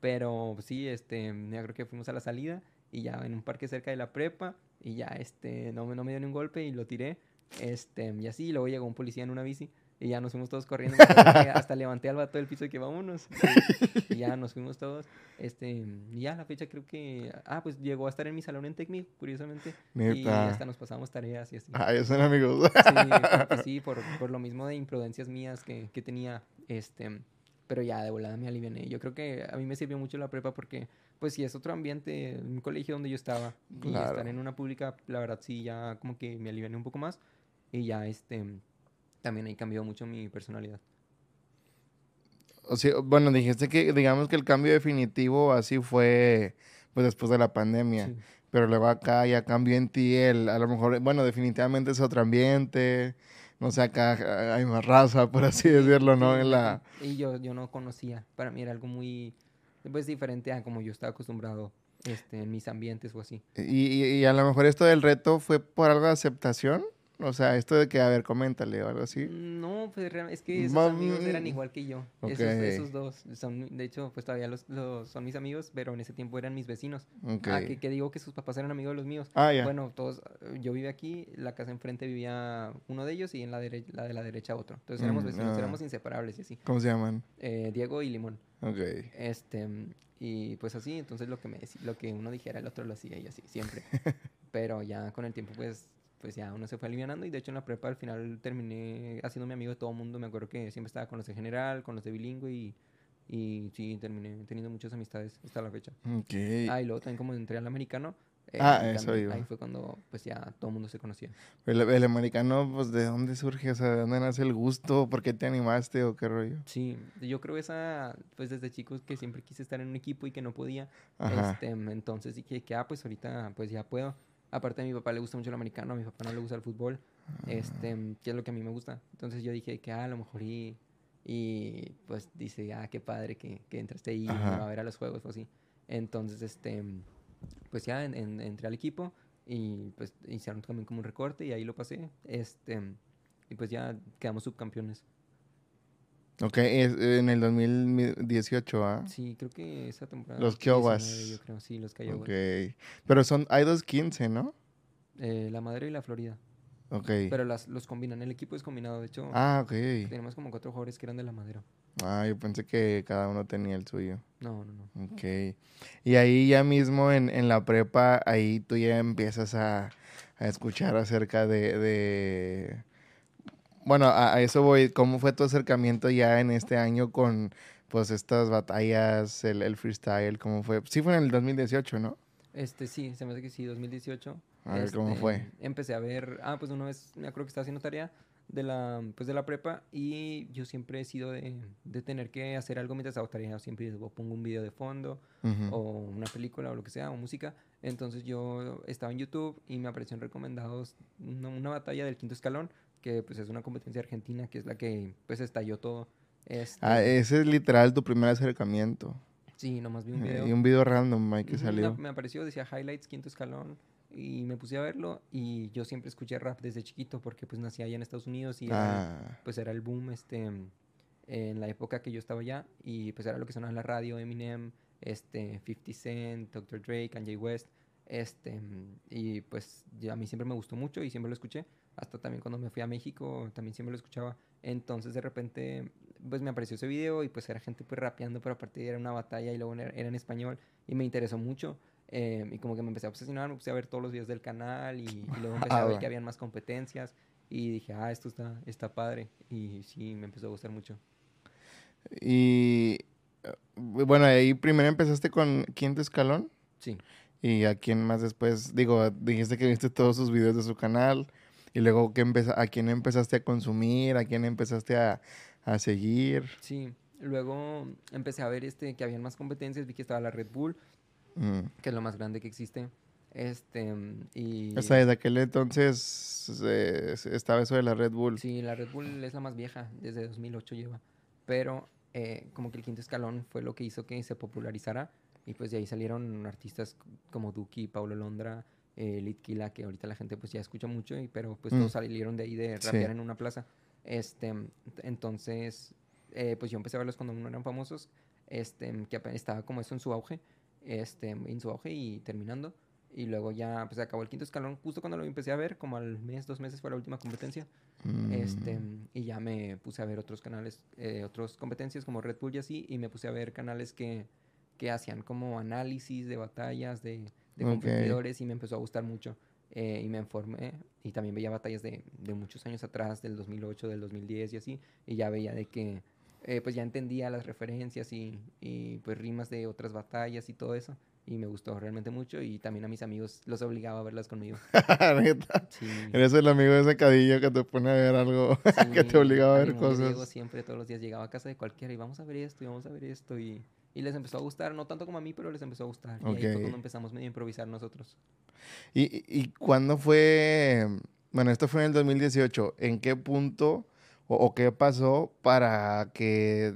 Pero pues, sí, este, ya creo que fuimos a la salida y ya en un parque cerca de la prepa y ya este, no, me- no me dio ni un golpe y lo tiré. Este, y así, y luego llegó un policía en una bici y ya nos fuimos todos corriendo. hasta levanté al vato del piso y que vámonos. Y, y ya nos fuimos todos. Este, y ya la fecha creo que. Ah, pues llegó a estar en mi salón en Tecmi, curiosamente. Y hasta nos pasamos tareas y así. Ah, son amigos. Sí, [laughs] sí, por, por lo mismo de imprudencias mías que, que tenía, este, pero ya de volada me aliviané. Yo creo que a mí me sirvió mucho la prepa porque, pues sí, es otro ambiente, un colegio donde yo estaba, y Claro. estar en una pública, la verdad sí, ya como que me aliviané un poco más, y ya, este, también ahí cambió mucho mi personalidad. O sea, bueno, dijiste que, digamos que el cambio definitivo así fue, pues después de la pandemia. Sí. Pero luego acá ya cambió en ti el, a lo mejor, bueno, definitivamente es otro ambiente. No sé, acá hay más raza, por así [laughs] decirlo, ¿no? En la... Y yo, yo no conocía, para mí era algo muy, pues diferente a como yo estaba acostumbrado, este, en mis ambientes o así. Y, y- y a lo mejor esto del reto fue por algo de aceptación. O sea, esto de que, a ver, coméntale o algo así. No, pues es que esos Ma- amigos eran mm, igual que yo. ok. Esos, esos dos son, de hecho, pues todavía los, los- son mis amigos, pero en ese tiempo eran mis vecinos. Ok. Ah, que, que digo que sus papás eran amigos de los míos. Ah, ya. Bueno, todos, yo vivía aquí, la casa enfrente vivía uno de ellos y en la, dere- la de la derecha otro. Entonces éramos Mm, vecinos, ah. éramos inseparables y así. ¿Cómo se llaman? Eh, Diego y Limón. Ok. Este, mm, y pues así, entonces lo que, me, lo que uno dijera, el otro lo hacía y así, siempre. [laughs] Pero ya con el tiempo, pues, pues ya uno se fue alivianando y de hecho en la prepa al final terminé haciéndome amigo de todo el mundo. Me acuerdo que siempre estaba con los de general, con los de bilingüe y, y sí, terminé teniendo muchas amistades hasta la fecha. Ok. Ah, y luego también como entré al americano. eh, Ah, eso iba. Ahí fue cuando pues ya todo el mundo se conocía. El, el americano, pues, ¿de dónde surge? O sea, ¿de dónde nace el gusto? ¿Por qué te animaste o qué rollo? Sí, yo creo esa, pues desde chicos que siempre quise estar en un equipo y que no podía. Ajá. Este, entonces dije que, ah, pues ahorita pues ya puedo. Aparte a mi papá le gusta mucho el americano, a mi papá no le gusta el fútbol, este, que es lo que a mí me gusta. Entonces yo dije que, ah, a lo mejor y, y pues dice, ah, qué padre que, que entraste ahí a ver a los juegos o así. Entonces, este, pues ya en- en- entré al equipo y pues hicieron también como un recorte y ahí lo pasé. Este, y pues ya quedamos subcampeones. Ok, es en el 2018, ¿ah? Sí, creo que esa temporada. Los 19, Kiowas. Yo creo, sí, los Kiowas. Ok. Pero son, hay dos 15, ¿no? Eh, la Madre y la Florida. Ok. Pero las, los combinan. El equipo es combinado. De hecho, Ah, ok. tenemos como cuatro jugadores que eran de la Madera. Ah, yo pensé que cada uno tenía el suyo. No, no, no. Ok. Y ahí ya mismo en, en la prepa, ahí tú ya empiezas a, a escuchar acerca de, de- Bueno, a, a eso voy. ¿Cómo fue tu acercamiento ya en este año con, pues, estas batallas, el, el freestyle? ¿Cómo fue? Sí fue en el 2018, ¿no? Este, sí, se me hace que sí, 2018. A ver, ¿cómo Este, fue? Empecé a ver, ah, pues una vez me acuerdo que estaba haciendo tarea de la, pues de la prepa y yo siempre he sido de, de tener que hacer algo mientras hago tarea. Siempre pongo un video de fondo Ujú. o una película o lo que sea, o música. Entonces yo estaba en YouTube y me aparecieron recomendados una, una batalla del quinto escalón, que pues es una competencia argentina, que es la que pues estalló todo. Este, Ah, ese es literal tu primer acercamiento. sí, nomás vi un video. Y un video random que salió. Me, apareció, decía highlights, quinto escalón. y me puse a verlo y yo siempre escuché rap desde chiquito porque pues nací allá en Estados Unidos y era, Ah, pues era el boom este en la época que yo estaba allá y pues era lo que sonaba en la radio Eminem este 50 Cent Dr. Dre Kanye West este y pues a mí siempre me gustó mucho y siempre lo escuché hasta también cuando me fui a México también siempre lo escuchaba entonces de repente pues me apareció ese video y pues era gente pues rapeando pero aparte era una batalla y luego era, era en español y me interesó mucho eh, y como que me empecé a obsesionar me puse a ver todos los videos del canal y, y luego empecé a [laughs] ver Wow. que habían más competencias y dije, ah, esto está, está padre. Y sí, me empezó a gustar mucho. y eh, bueno, ahí primero empezaste con Quinto Escalón. Sí. ¿Y a quién más después? Digo, dijiste que viste todos sus videos de su canal. Y luego, ¿qué ¿a quién empezaste a consumir? ¿A quién empezaste a, a seguir? Sí. Luego empecé a ver este, que habían más competencias. Vi que estaba la Red Bull, Mm. que es lo más grande que existe. Este, y... O sea, desde aquel entonces eh, estaba eso de la Red Bull. Sí, la Red Bull es la más vieja, desde 2008 lleva. Pero eh, como que el quinto escalón fue lo que hizo que se popularizara. Y pues de ahí salieron artistas como Duki, Paulo Londra, eh, Litkila, que ahorita la gente pues ya escucha mucho, y, pero pues Mm. todos salieron de ahí de Sí. rapear en una plaza. Este, entonces, eh, pues yo empecé a verlos cuando no eran famosos, este, que estaba como eso en su auge, este, en su auge y terminando. Y luego ya pues acabó el quinto escalón, justo cuando lo empecé a ver, como al mes, dos meses fue la última competencia. Mm. Este, y ya me puse a ver otros canales, eh, otras competencias como Red Bull y así, y me puse a ver canales que, que hacían como análisis de batallas de, de competidores y me empezó a gustar mucho. eh, y me informé y también veía batallas de, de muchos años atrás, del 2008, del 2010 y así, y ya veía de que eh, pues ya entendía las referencias y, y pues rimas de otras batallas y todo eso. Y me gustó realmente mucho y también a mis amigos los obligaba a verlas conmigo. [laughs] Neta. Sí. Eres el amigo de ese cadillo que te pone a ver algo, [laughs] que te Sí, obligaba a ver amigo Diego cosas. siempre, todos los días llegaba a casa de cualquiera y vamos a ver esto, y vamos a ver esto. Y, y les empezó a gustar, no tanto como a mí, pero les empezó a gustar. Y ahí fue cuando empezamos medio a improvisar nosotros. ¿Y, y- y cuándo fue? Bueno, esto fue en el 2018. ¿En qué punto o, o qué pasó para que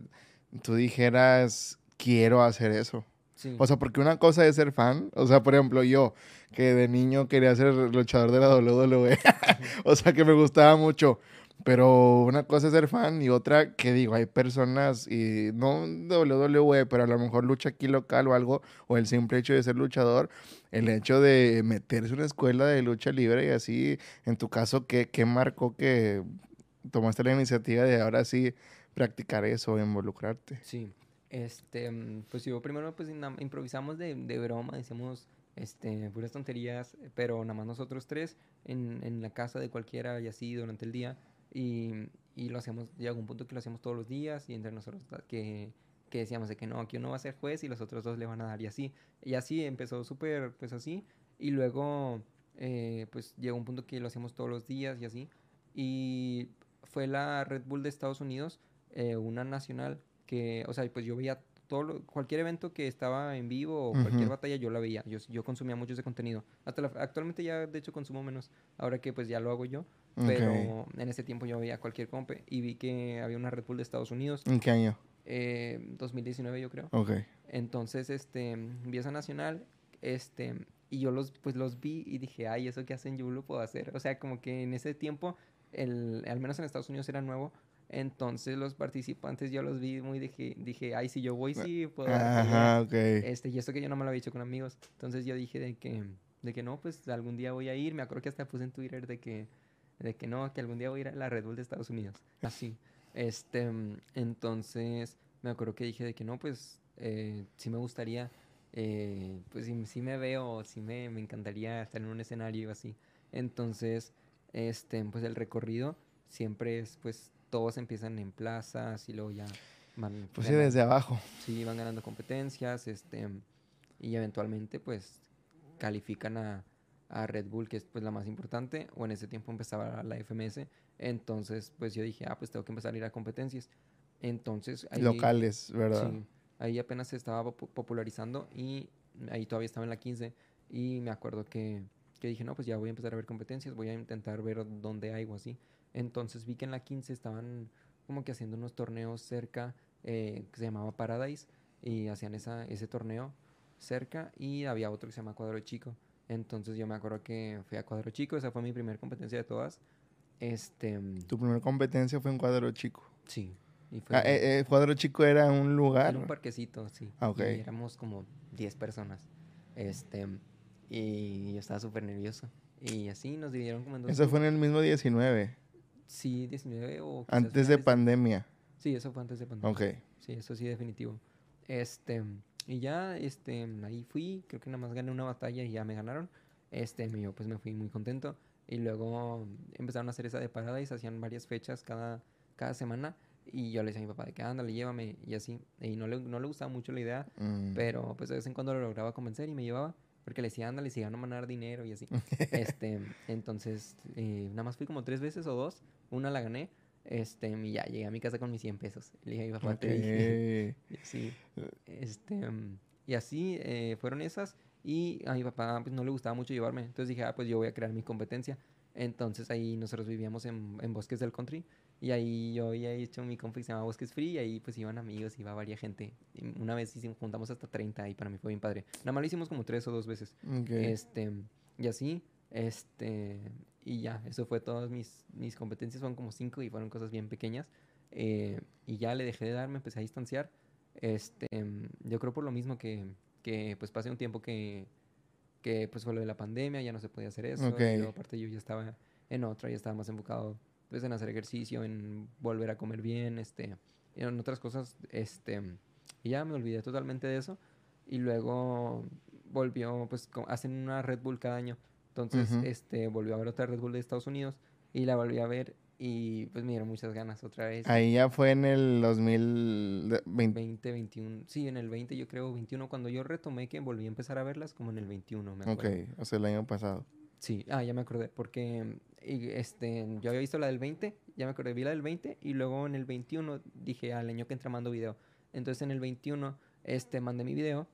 tú dijeras, quiero hacer eso? Sí. O sea, porque una cosa es ser fan. O sea, por ejemplo, yo, que de niño quería ser luchador de la WWE. [laughs] o sea, que me gustaba mucho. Pero una cosa es ser fan y otra que digo, hay personas, y no WWE, pero a lo mejor lucha aquí local o algo, o el simple hecho de ser luchador, el hecho de meterse en una escuela de lucha libre y así, en tu caso, ¿qué, qué marcó que tomaste la iniciativa de ahora sí practicar eso, involucrarte? Sí. Este, mm, pues yo primero pues improvisamos de, de broma, decíamos este, puras tonterías, pero nada más nosotros tres en, en la casa de cualquiera y así durante el día. Y, y lo hacíamos, llegó un punto que lo hacíamos todos los días y entre nosotros que, que decíamos de que no, aquí uno va a ser juez y los otros dos le van a dar y así. Y así empezó súper pues así. Y luego eh, pues llegó un punto que lo hacíamos todos los días y así. Y fue la Red Bull de Estados Unidos, eh, una nacional que, o sea, pues yo veía todo lo- cualquier evento que estaba en vivo o cualquier batalla yo la veía. Yo, yo consumía mucho ese contenido. Hasta la- actualmente ya de hecho consumo menos, ahora que pues ya lo hago yo. Pero Ok. en ese tiempo yo veía cualquier compe y vi que había una Red Bull de Estados Unidos, ¿En qué año? eh, 2019 yo creo. Ok. Entonces, este, vi esa nacional, este, y yo los, pues los vi y dije, ay, eso que hacen yo lo puedo hacer. O sea, como que en ese tiempo, el, al menos en Estados Unidos era nuevo, entonces los participantes yo los vi muy, dije, dije, ay, si yo voy, sí, puedo dar pelea". Ajá, ok. Este, y esto que yo no me lo había hecho con amigos. Entonces yo dije de que, de que no, pues algún día voy a ir. Me acuerdo que hasta puse en Twitter de que, de que no, que algún día voy a ir a la Red Bull de Estados Unidos. Así. Este, mm, entonces me acuerdo que dije de que no, pues eh, sí me gustaría, eh, pues sí, sí me veo, sí me, me encantaría estar en un escenario así. Entonces, este, pues el recorrido siempre es, pues todos empiezan en plazas y luego ya van Pues sí, desde abajo. Sí, van ganando competencias, este, y eventualmente pues califican a, a Red Bull, que es pues la más importante, o en ese tiempo empezaba la FMS, entonces pues yo dije, ah, pues tengo que empezar a ir a competencias. Entonces ahí, Locales, ¿verdad? sí, ahí apenas se estaba popu- popularizando y ahí todavía estaba en la 15 y me acuerdo que, que dije, no, pues ya voy a empezar a ver competencias, voy a intentar ver dónde hay o así. Entonces vi que en la 15 estaban como que haciendo unos torneos cerca eh, que se llamaba Paradise y hacían esa, ese torneo cerca y había otro que se llama Cuadro Chico. Entonces yo me acuerdo que fui a cuadro chico, esa fue mi primera competencia de todas. Este, Tu primera competencia fue en Cuadro Chico. sí. Y fue Ah, eh, eh, Cuadro Chico era un lugar. en un parquecito, sí. Ah, ok. Y éramos como 10 personas. Este, y yo estaba súper nervioso. Y así nos dividieron como en dos. Eso fue en el mismo 19, Sí, 19 o antes de pandemia. Sí, eso fue antes de pandemia. Ok. Sí, eso sí, definitivo. Este, y ya, este, ahí fui, creo que nada más gané una batalla y ya me ganaron. Este, yo pues me fui muy contento. Y luego empezaron a hacer esa de parada y se hacían varias fechas cada, cada semana. Y yo le decía a mi papá de que ándale, llévame y así. Y no le, no le gustaba mucho la idea, Mm. pero pues de vez en cuando lo lograba convencer y me llevaba. Porque le decía, ándale, si van a dar dinero y así. [laughs] este, entonces, eh, nada más fui como tres veces o dos. Una la gané. Este, y ya llegué a mi casa con mis 100 pesos. Le dije a mi papá, te dije. Así, [laughs] este, y así eh, fueron esas. Y a mi papá pues, no le gustaba mucho llevarme. Entonces dije, ah, pues yo voy a crear mi competencia. Entonces ahí nosotros vivíamos en, en Bosques del Country. Y ahí yo había hecho mi que se llama Bosques Free. Y ahí pues iban amigos, iba varias gente. Y una vez hicimos, juntamos hasta 30 y para mí fue bien padre. Nada más lo hicimos como tres o dos veces. Este, y así, este, y ya, eso fue todas mis, mis competencias, fueron como cinco y fueron cosas bien pequeñas. eh, y ya le dejé de dar, me empecé a distanciar. Este, yo creo por lo mismo que, que pues pasé un tiempo que, que pues fue lo de la pandemia, ya no se podía hacer eso. Ok. Y luego, aparte yo ya estaba en otra, ya estaba más enfocado pues en hacer ejercicio, en volver a comer bien, este, en otras cosas, este, y ya me olvidé totalmente de eso. Y luego volvió, pues hacen una Red Bull cada año. Entonces, Ujú. este, volvió a ver otra Red Bull de Estados Unidos y la volví a ver y pues me dieron muchas ganas otra vez. Ahí ya fue en el 2020. 20, 21, sí, en el 20 yo creo, 21, cuando yo retomé que volví a empezar a verlas, como en el 21, me Ok, acuerdo. o sea, el año pasado. Sí, ah, ya me acordé, porque este, yo había visto la del 20, ya me acordé, vi la del 20 y luego en el 21 dije, al año que entra mando video. Entonces en el 21 este, mandé mi video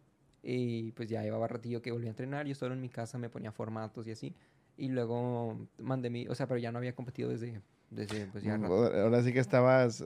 y pues ya llevaba ratillo que volví a entrenar, yo solo en mi casa me ponía formatos y así. Y luego mandé mi, o sea, pero ya no había competido desde, desde pues ya rato. Ahora sí que estabas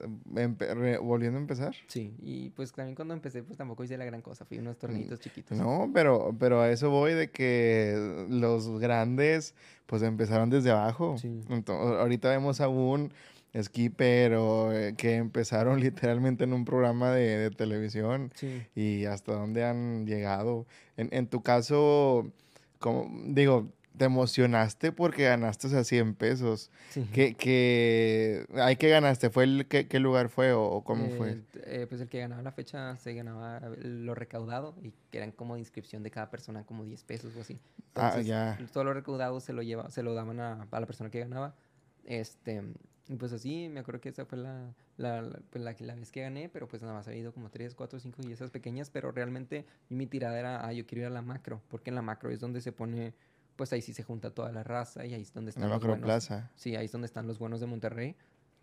volviendo a empezar. Sí, y pues también cuando empecé pues tampoco hice la gran cosa, fui unos tornitos chiquitos. Mm, No, pero, pero a eso voy de que los grandes pues empezaron desde abajo. Sí. Ento- ahorita vemos a un skipper o eh, que empezaron [laughs] literalmente en un programa de, de televisión Sí. y hasta dónde han llegado. En, en tu caso, como, digo, te emocionaste porque ganaste a 100 pesos. sí. ¿Qué, qué, ay, ¿qué ganaste? ¿Fue el, qué, qué lugar fue o, o cómo fue? Eh, eh, pues el que ganaba la fecha se ganaba lo recaudado y que eran como de inscripción de cada persona como 10 pesos o así. Ah, Entonces, ya. Todo lo recaudado se lo lleva, se lo daban a, a la persona que ganaba. Este, y pues así, me acuerdo que esa fue la, la, la- pues la, la vez que gané, pero pues nada más ha ido como 3, 4, 5 y esas pequeñas, pero realmente mi tirada era, ah, yo quiero ir a la macro, porque en la macro es donde se pone, pues ahí sí se junta toda la raza y ahí es donde están la los buenos. Macroplaza. Sí, ahí es donde están los buenos de Monterrey.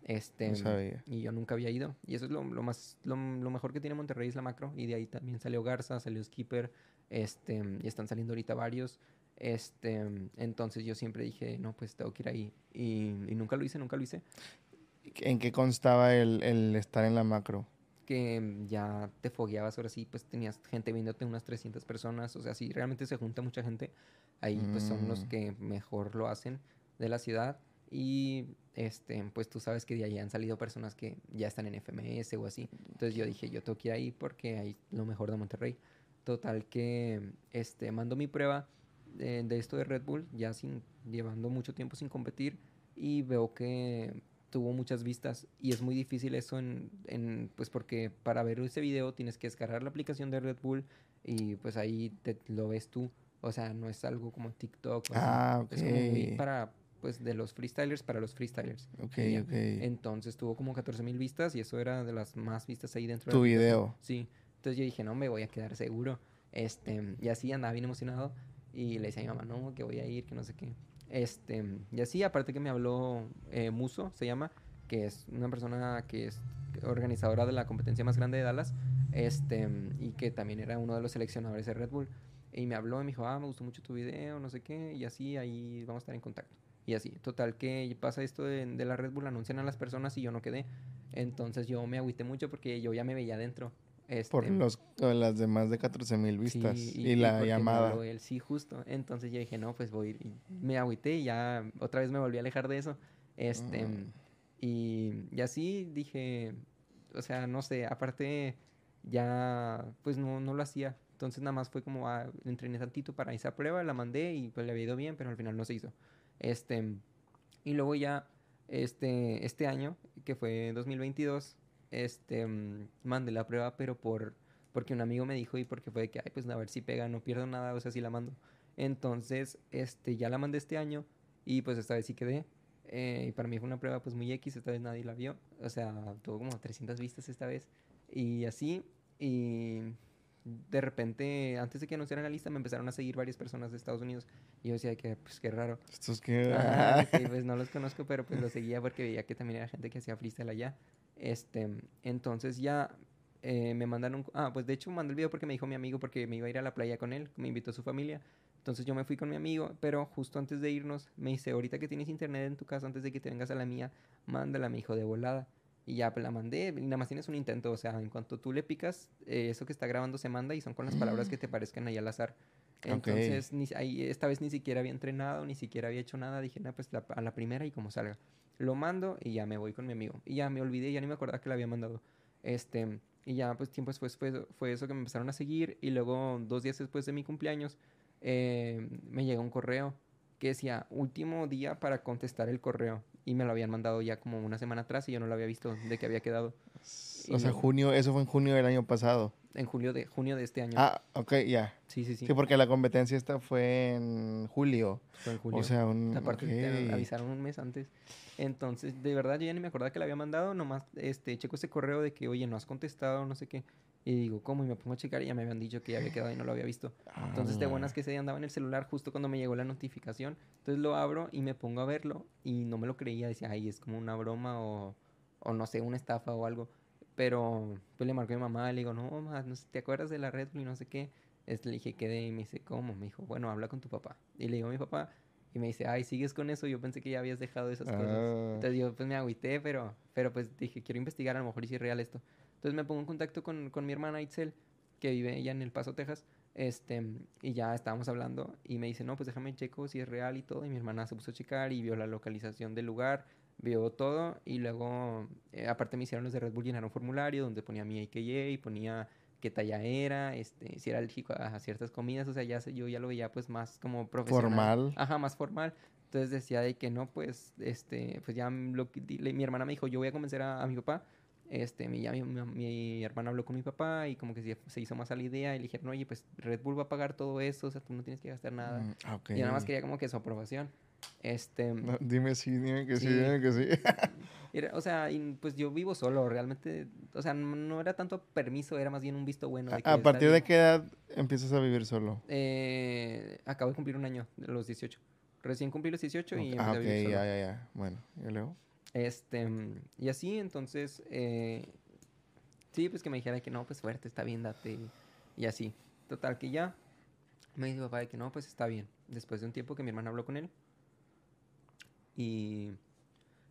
Este, No sabía. y yo nunca había ido. Y eso es lo, lo más, lo, lo mejor que tiene Monterrey es la macro. Y de ahí también salió Garza, salió Skipper, este, y están saliendo ahorita varios. Este, entonces yo siempre dije, no, pues tengo que ir ahí. Y, y nunca lo hice, nunca lo hice. ¿En qué constaba el, el estar en la macro? Que ya te fogueabas, ahora sí, pues tenías gente viéndote, unas 300 personas. O sea, si realmente se junta mucha gente, ahí pues son los Mm. que mejor lo hacen de la ciudad. Y este, pues tú sabes que de ahí han salido personas que ya están en FMS o así. Entonces yo dije, yo tengo que ir ahí porque hay lo mejor de Monterrey. Total que este, mando mi prueba de, de esto de Red Bull, ya sin, llevando mucho tiempo sin competir. Y veo que tuvo muchas vistas. Y es muy difícil eso en, en, pues porque para ver ese video tienes que descargar la aplicación de Red Bull y pues ahí te, lo ves tú. O sea, no es algo como TikTok. Ah, Es como muy para, pues, de los freestylers para los freestylers. Ok, Y ya. ok. Entonces tuvo como 14 mil vistas y eso era de las más vistas ahí dentro de Tu video. Sí. Entonces yo dije, no, me voy a quedar seguro. Este, y así andaba bien emocionado. Y le decía a mi mamá, no, que voy a ir, que no sé qué. Este, y así, aparte que me habló eh, Muso, se llama, que es una persona que es organizadora de la competencia más grande de Dallas, este, y que también era uno de los seleccionadores de Red Bull. Y me habló y me dijo, ah, me gustó mucho tu video, no sé qué, y así, ahí vamos a estar en contacto. Y así, total que pasa esto de, de la Red Bull, anuncian a las personas y yo no quedé. Entonces yo me agüité mucho porque yo ya me veía adentro. Este, Por los, las demás de 14 mil vistas Sí, y, la llamada. él, sí, justo. Entonces yo dije, no, pues voy a ir. Y me agüité y ya otra vez me volví a alejar de eso. Este, Mm. y, y así dije, o sea, no sé, aparte ya, pues no, no lo hacía. Entonces nada más fue como, ah, entrené tantito para esa prueba, la mandé y pues le había ido bien, pero al final no se hizo. Este, y luego ya, este, este año, que fue 2022, este, mm, mandé la prueba, pero por, porque un amigo me dijo y porque fue de que, ay, pues a ver si pega, no pierdo nada, o sea, si la mando. Entonces, este, ya la mandé este año y pues esta vez sí quedé. Eh, y para mí fue una prueba pues muy X, esta vez nadie la vio. O sea, tuvo como 300 vistas esta vez. Y así, y de repente, antes de que anunciaran la lista, me empezaron a seguir varias personas de Estados Unidos. Y yo decía que, pues qué raro. Esto es que... Ajá, [laughs] sí, pues no los conozco, pero pues los seguía porque veía que también era gente que hacía freestyle allá. Este, entonces ya eh, me mandaron, ah, pues de hecho mandé el video porque me dijo mi amigo porque me iba a ir a la playa con él, me invitó a su familia. Entonces yo me fui con mi amigo, pero justo antes de irnos me dice, ahorita que tienes internet en tu casa, antes de que te vengas a la mía, mándala, me dijo, de volada. Y ya pues, la mandé, y nada más tienes un intento, o sea, en cuanto tú le picas, eh, eso que está grabando se manda y son con las palabras que te [gasps] parezcan ahí al azar. Entonces, ni, ahí, esta vez ni siquiera había entrenado, ni siquiera había hecho nada. Dije, nah, pues la- a la primera y como salga. Lo mando y ya me voy con mi amigo. Y ya me olvidé, ya ni me acordaba que la había mandado. Este, y ya, pues tiempo después fue, fue eso que me empezaron a seguir. Y luego, dos días después de mi cumpleaños, eh, me llegó un correo que decía, último día para contestar el correo. Y me lo habían mandado ya como una semana atrás y yo no lo había visto de que había quedado. O sea, junio, eso fue en junio del año pasado. En julio de, junio de este año. Ah, ok, ya. sí, sí, sí. Sí. porque la competencia esta fue en julio. Fue en julio. O sea, un... Aparte te ok. avisaron un mes antes. Entonces, de verdad, yo ya ni me acordaba que le había mandado. Nomás, este, checo ese correo de que, oye, no has contestado, no sé qué. Y digo, ¿cómo? Y me pongo a checar y ya me habían dicho que ya había quedado y no lo había visto. Entonces, de Ala. buenas que ese día andaba en el celular justo cuando me llegó la notificación. Entonces lo abro y me pongo a verlo y no me lo creía. Decía, ay, es como una broma o, o no sé, una estafa o algo. Pero pues le marqué a mi mamá, le digo, no, mamá, no sé, ¿te acuerdas de la Red Bull y no sé qué? Este, le dije, quedé y me dice, ¿cómo? Me dijo, bueno, habla con tu papá. Y le digo a mi papá y me dice, ay, ¿sigues con eso? Yo pensé que ya habías dejado esas cosas. Ah. Entonces yo pues me agüité, pero, pero pues dije, quiero investigar a lo mejor es real esto. Entonces me pongo en contacto con, con mi hermana Itzel, que vive ella en El Paso, Texas. Este, y ya estábamos hablando y me dice, no, pues déjame checo si es real y todo. Y mi hermana se puso a checar y vio la localización del lugar, vio todo. Y luego, eh, aparte me hicieron los de Red Bull llenar un formulario donde ponía mi AKJ y ponía qué talla era, este, si era alérgico a, a ciertas comidas. O sea, ya yo ya lo veía pues más como profesional. Formal. Ajá, más formal. Entonces decía de que no, pues, este, pues ya lo le- mi hermana me dijo, yo voy a convencer a, a mi papá. Este, mi, ya mi, mi- hermana habló con mi papá y como que se, se hizo más a la idea y le dijeron, oye, pues Red Bull va a pagar todo eso, o sea, tú no tienes que gastar nada. Mm, ah, ok. Y nada más quería como que su aprobación. Este, [laughs] No, dime sí, dime que sí, Sí. dime que sí. [laughs] era- o sea, y, pues yo vivo solo, realmente, o sea, no, no era tanto permiso, era más bien un visto bueno. de que ¿A partir de bien. qué edad empiezas a vivir solo? Eh, acabo de cumplir un año, los 18. Recién cumplí los 18 y empecé ah, a vivir solo. ya, ya, ya. Bueno, y luego. Este, y así, entonces, eh, sí, pues que me dijera que no, pues fuerte, está bien, date. Y así. Total, que ya me mi papá de que no, pues está bien. Después de un tiempo que mi hermana habló con él. Y,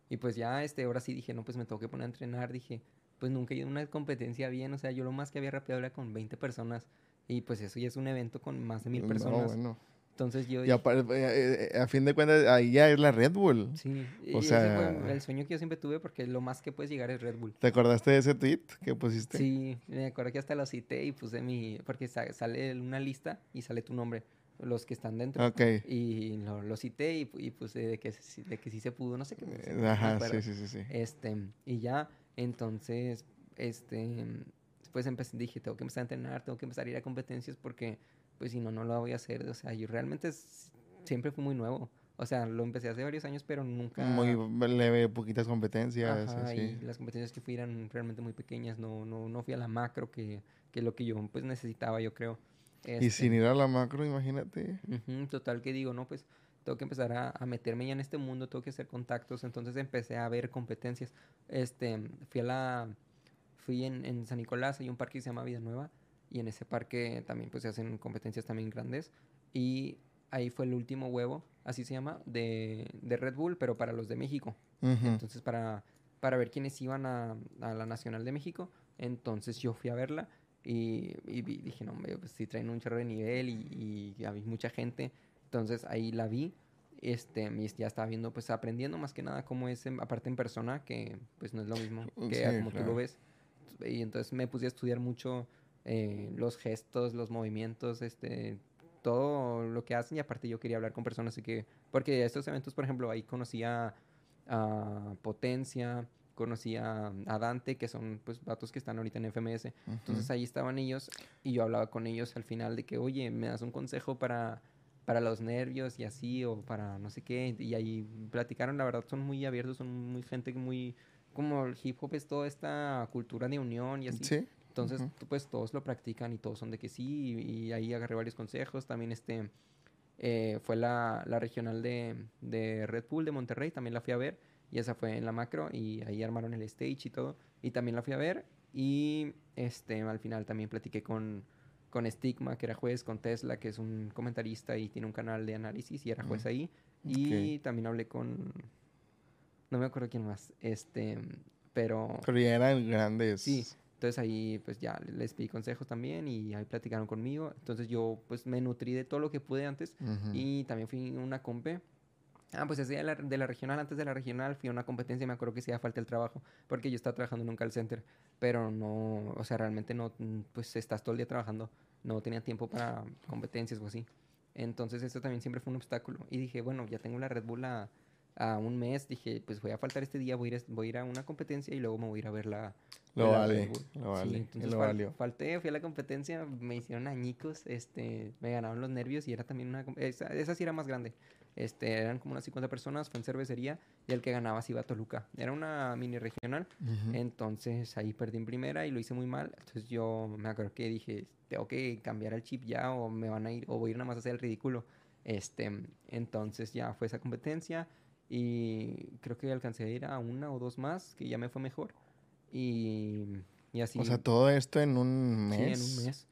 y pues ya, este, ahora sí dije, no, pues me tengo que poner a entrenar. Dije, pues nunca he ido a una competencia bien. O sea, yo lo más que había rapeado era con 20 personas. Y pues eso ya es un evento con más de mil No, personas. bueno. Entonces yo Y eh, eh, a fin de cuentas, ahí ya es la Red Bull. sí. y o ese sea- fue el sueño que yo siempre tuve porque lo más que puedes llegar es Red Bull. ¿Te acordaste de ese tweet que pusiste? Sí, me acuerdo que hasta lo cité y puse mi... Porque sa- sale una lista y sale tu nombre, los que están dentro. Ok. Y lo, lo cité y, pu- y puse de que, de que sí se pudo, no sé qué. me Ajá, sí, sí, sí, sí. Este, y ya, entonces, este, después empecé, dije, tengo que empezar a entrenar, tengo que empezar a ir a competencias porque, pues, si no, no lo voy a hacer. O sea, yo realmente siempre fui muy nuevo. O sea, lo empecé hace varios años, pero nunca... Muy leve, poquitas competencias. Ajá, y las competencias que fui eran realmente muy pequeñas, no, no, no fui a la macro que, que lo que yo pues necesitaba, yo creo. Y Este, sin ir a la macro, imagínate. total que digo, no, pues tengo que empezar a, a meterme ya en este mundo, tengo que hacer contactos, entonces empecé a ver competencias. Este, fui a la, fui en, en San Nicolás, hay un parque que se llama Vida Nueva, y en ese parque también pues se hacen competencias también grandes, y ahí fue el último huevo, así se llama, de, de Red Bull, pero para los de México. Ujú. Entonces, para, para ver quiénes iban a, a la Nacional de México, entonces yo fui a verla Y, y dije, no, hombre, pues sí traen un chorro de nivel y, y había mucha gente. Entonces ahí la vi. Este, ya estaba viendo, pues aprendiendo más que nada cómo es, aparte en persona, que pues no es lo mismo que como tú lo ves. Y entonces me puse a estudiar mucho eh, los gestos, los movimientos, este, todo lo que hacen y aparte yo quería hablar con personas, así que, porque estos eventos, por ejemplo, ahí conocía a Potencia, conocía a Dante, que son pues vatos que están ahorita en FMS, entonces ahí estaban ellos y yo hablaba con ellos al final de que, oye, me das un consejo para para los nervios y así, o para no sé qué, y ahí platicaron, la verdad son muy abiertos, son muy gente muy, como el hip hop es toda esta cultura de unión y así. Sí. Entonces, pues todos lo practican y todos son de que sí, y, ahí agarré varios consejos. También este eh, fue la, la regional de, de, Red Bull de Monterrey, también la fui a ver, y esa fue en la macro, y ahí armaron el stage y todo, y también la fui a ver, y este al final también platiqué con, con Stigma, que era juez, con Tesla, que es un comentarista y tiene un canal de análisis, y era juez ahí, y también hablé con, no me acuerdo quién más, este, pero... Pero ya eran grandes. Sí, entonces ahí pues ya les pedí consejos también y ahí platicaron conmigo. Entonces yo pues me nutrí de todo lo que pude antes y también fui a una compe. Ah, pues ese de la, de la regional, antes de la regional fui a una competencia y me acuerdo que sí falta el trabajo porque yo estaba trabajando en un call center, pero no, o sea, realmente no, pues estás todo el día trabajando, no tenía tiempo para competencias o así. Entonces eso también siempre fue un obstáculo y dije, bueno, ya tengo la Red Bull a, a un mes, dije, pues voy a faltar este día, voy a ir, voy a, ir a una competencia y luego me voy a ir a ver la, lo vale, lo vale. entonces lo falté, fui a la competencia, me hicieron añicos, este, me ganaron los nervios y era también una... Esa, esa sí era más grande. Este, eran como unas 50 personas, fue en cervecería y el que ganaba se iba a Toluca. Era una mini regional, entonces ahí perdí en primera y lo hice muy mal. Entonces yo me acuerdo que dije, tengo que cambiar el chip ya o me van a ir, o voy a ir nada más a hacer el ridículo. Este, entonces ya fue esa competencia y creo que alcancé a ir a una o dos más, que ya me fue mejor. Y, y así. O sea, todo esto en un mes. Sí, en un mes.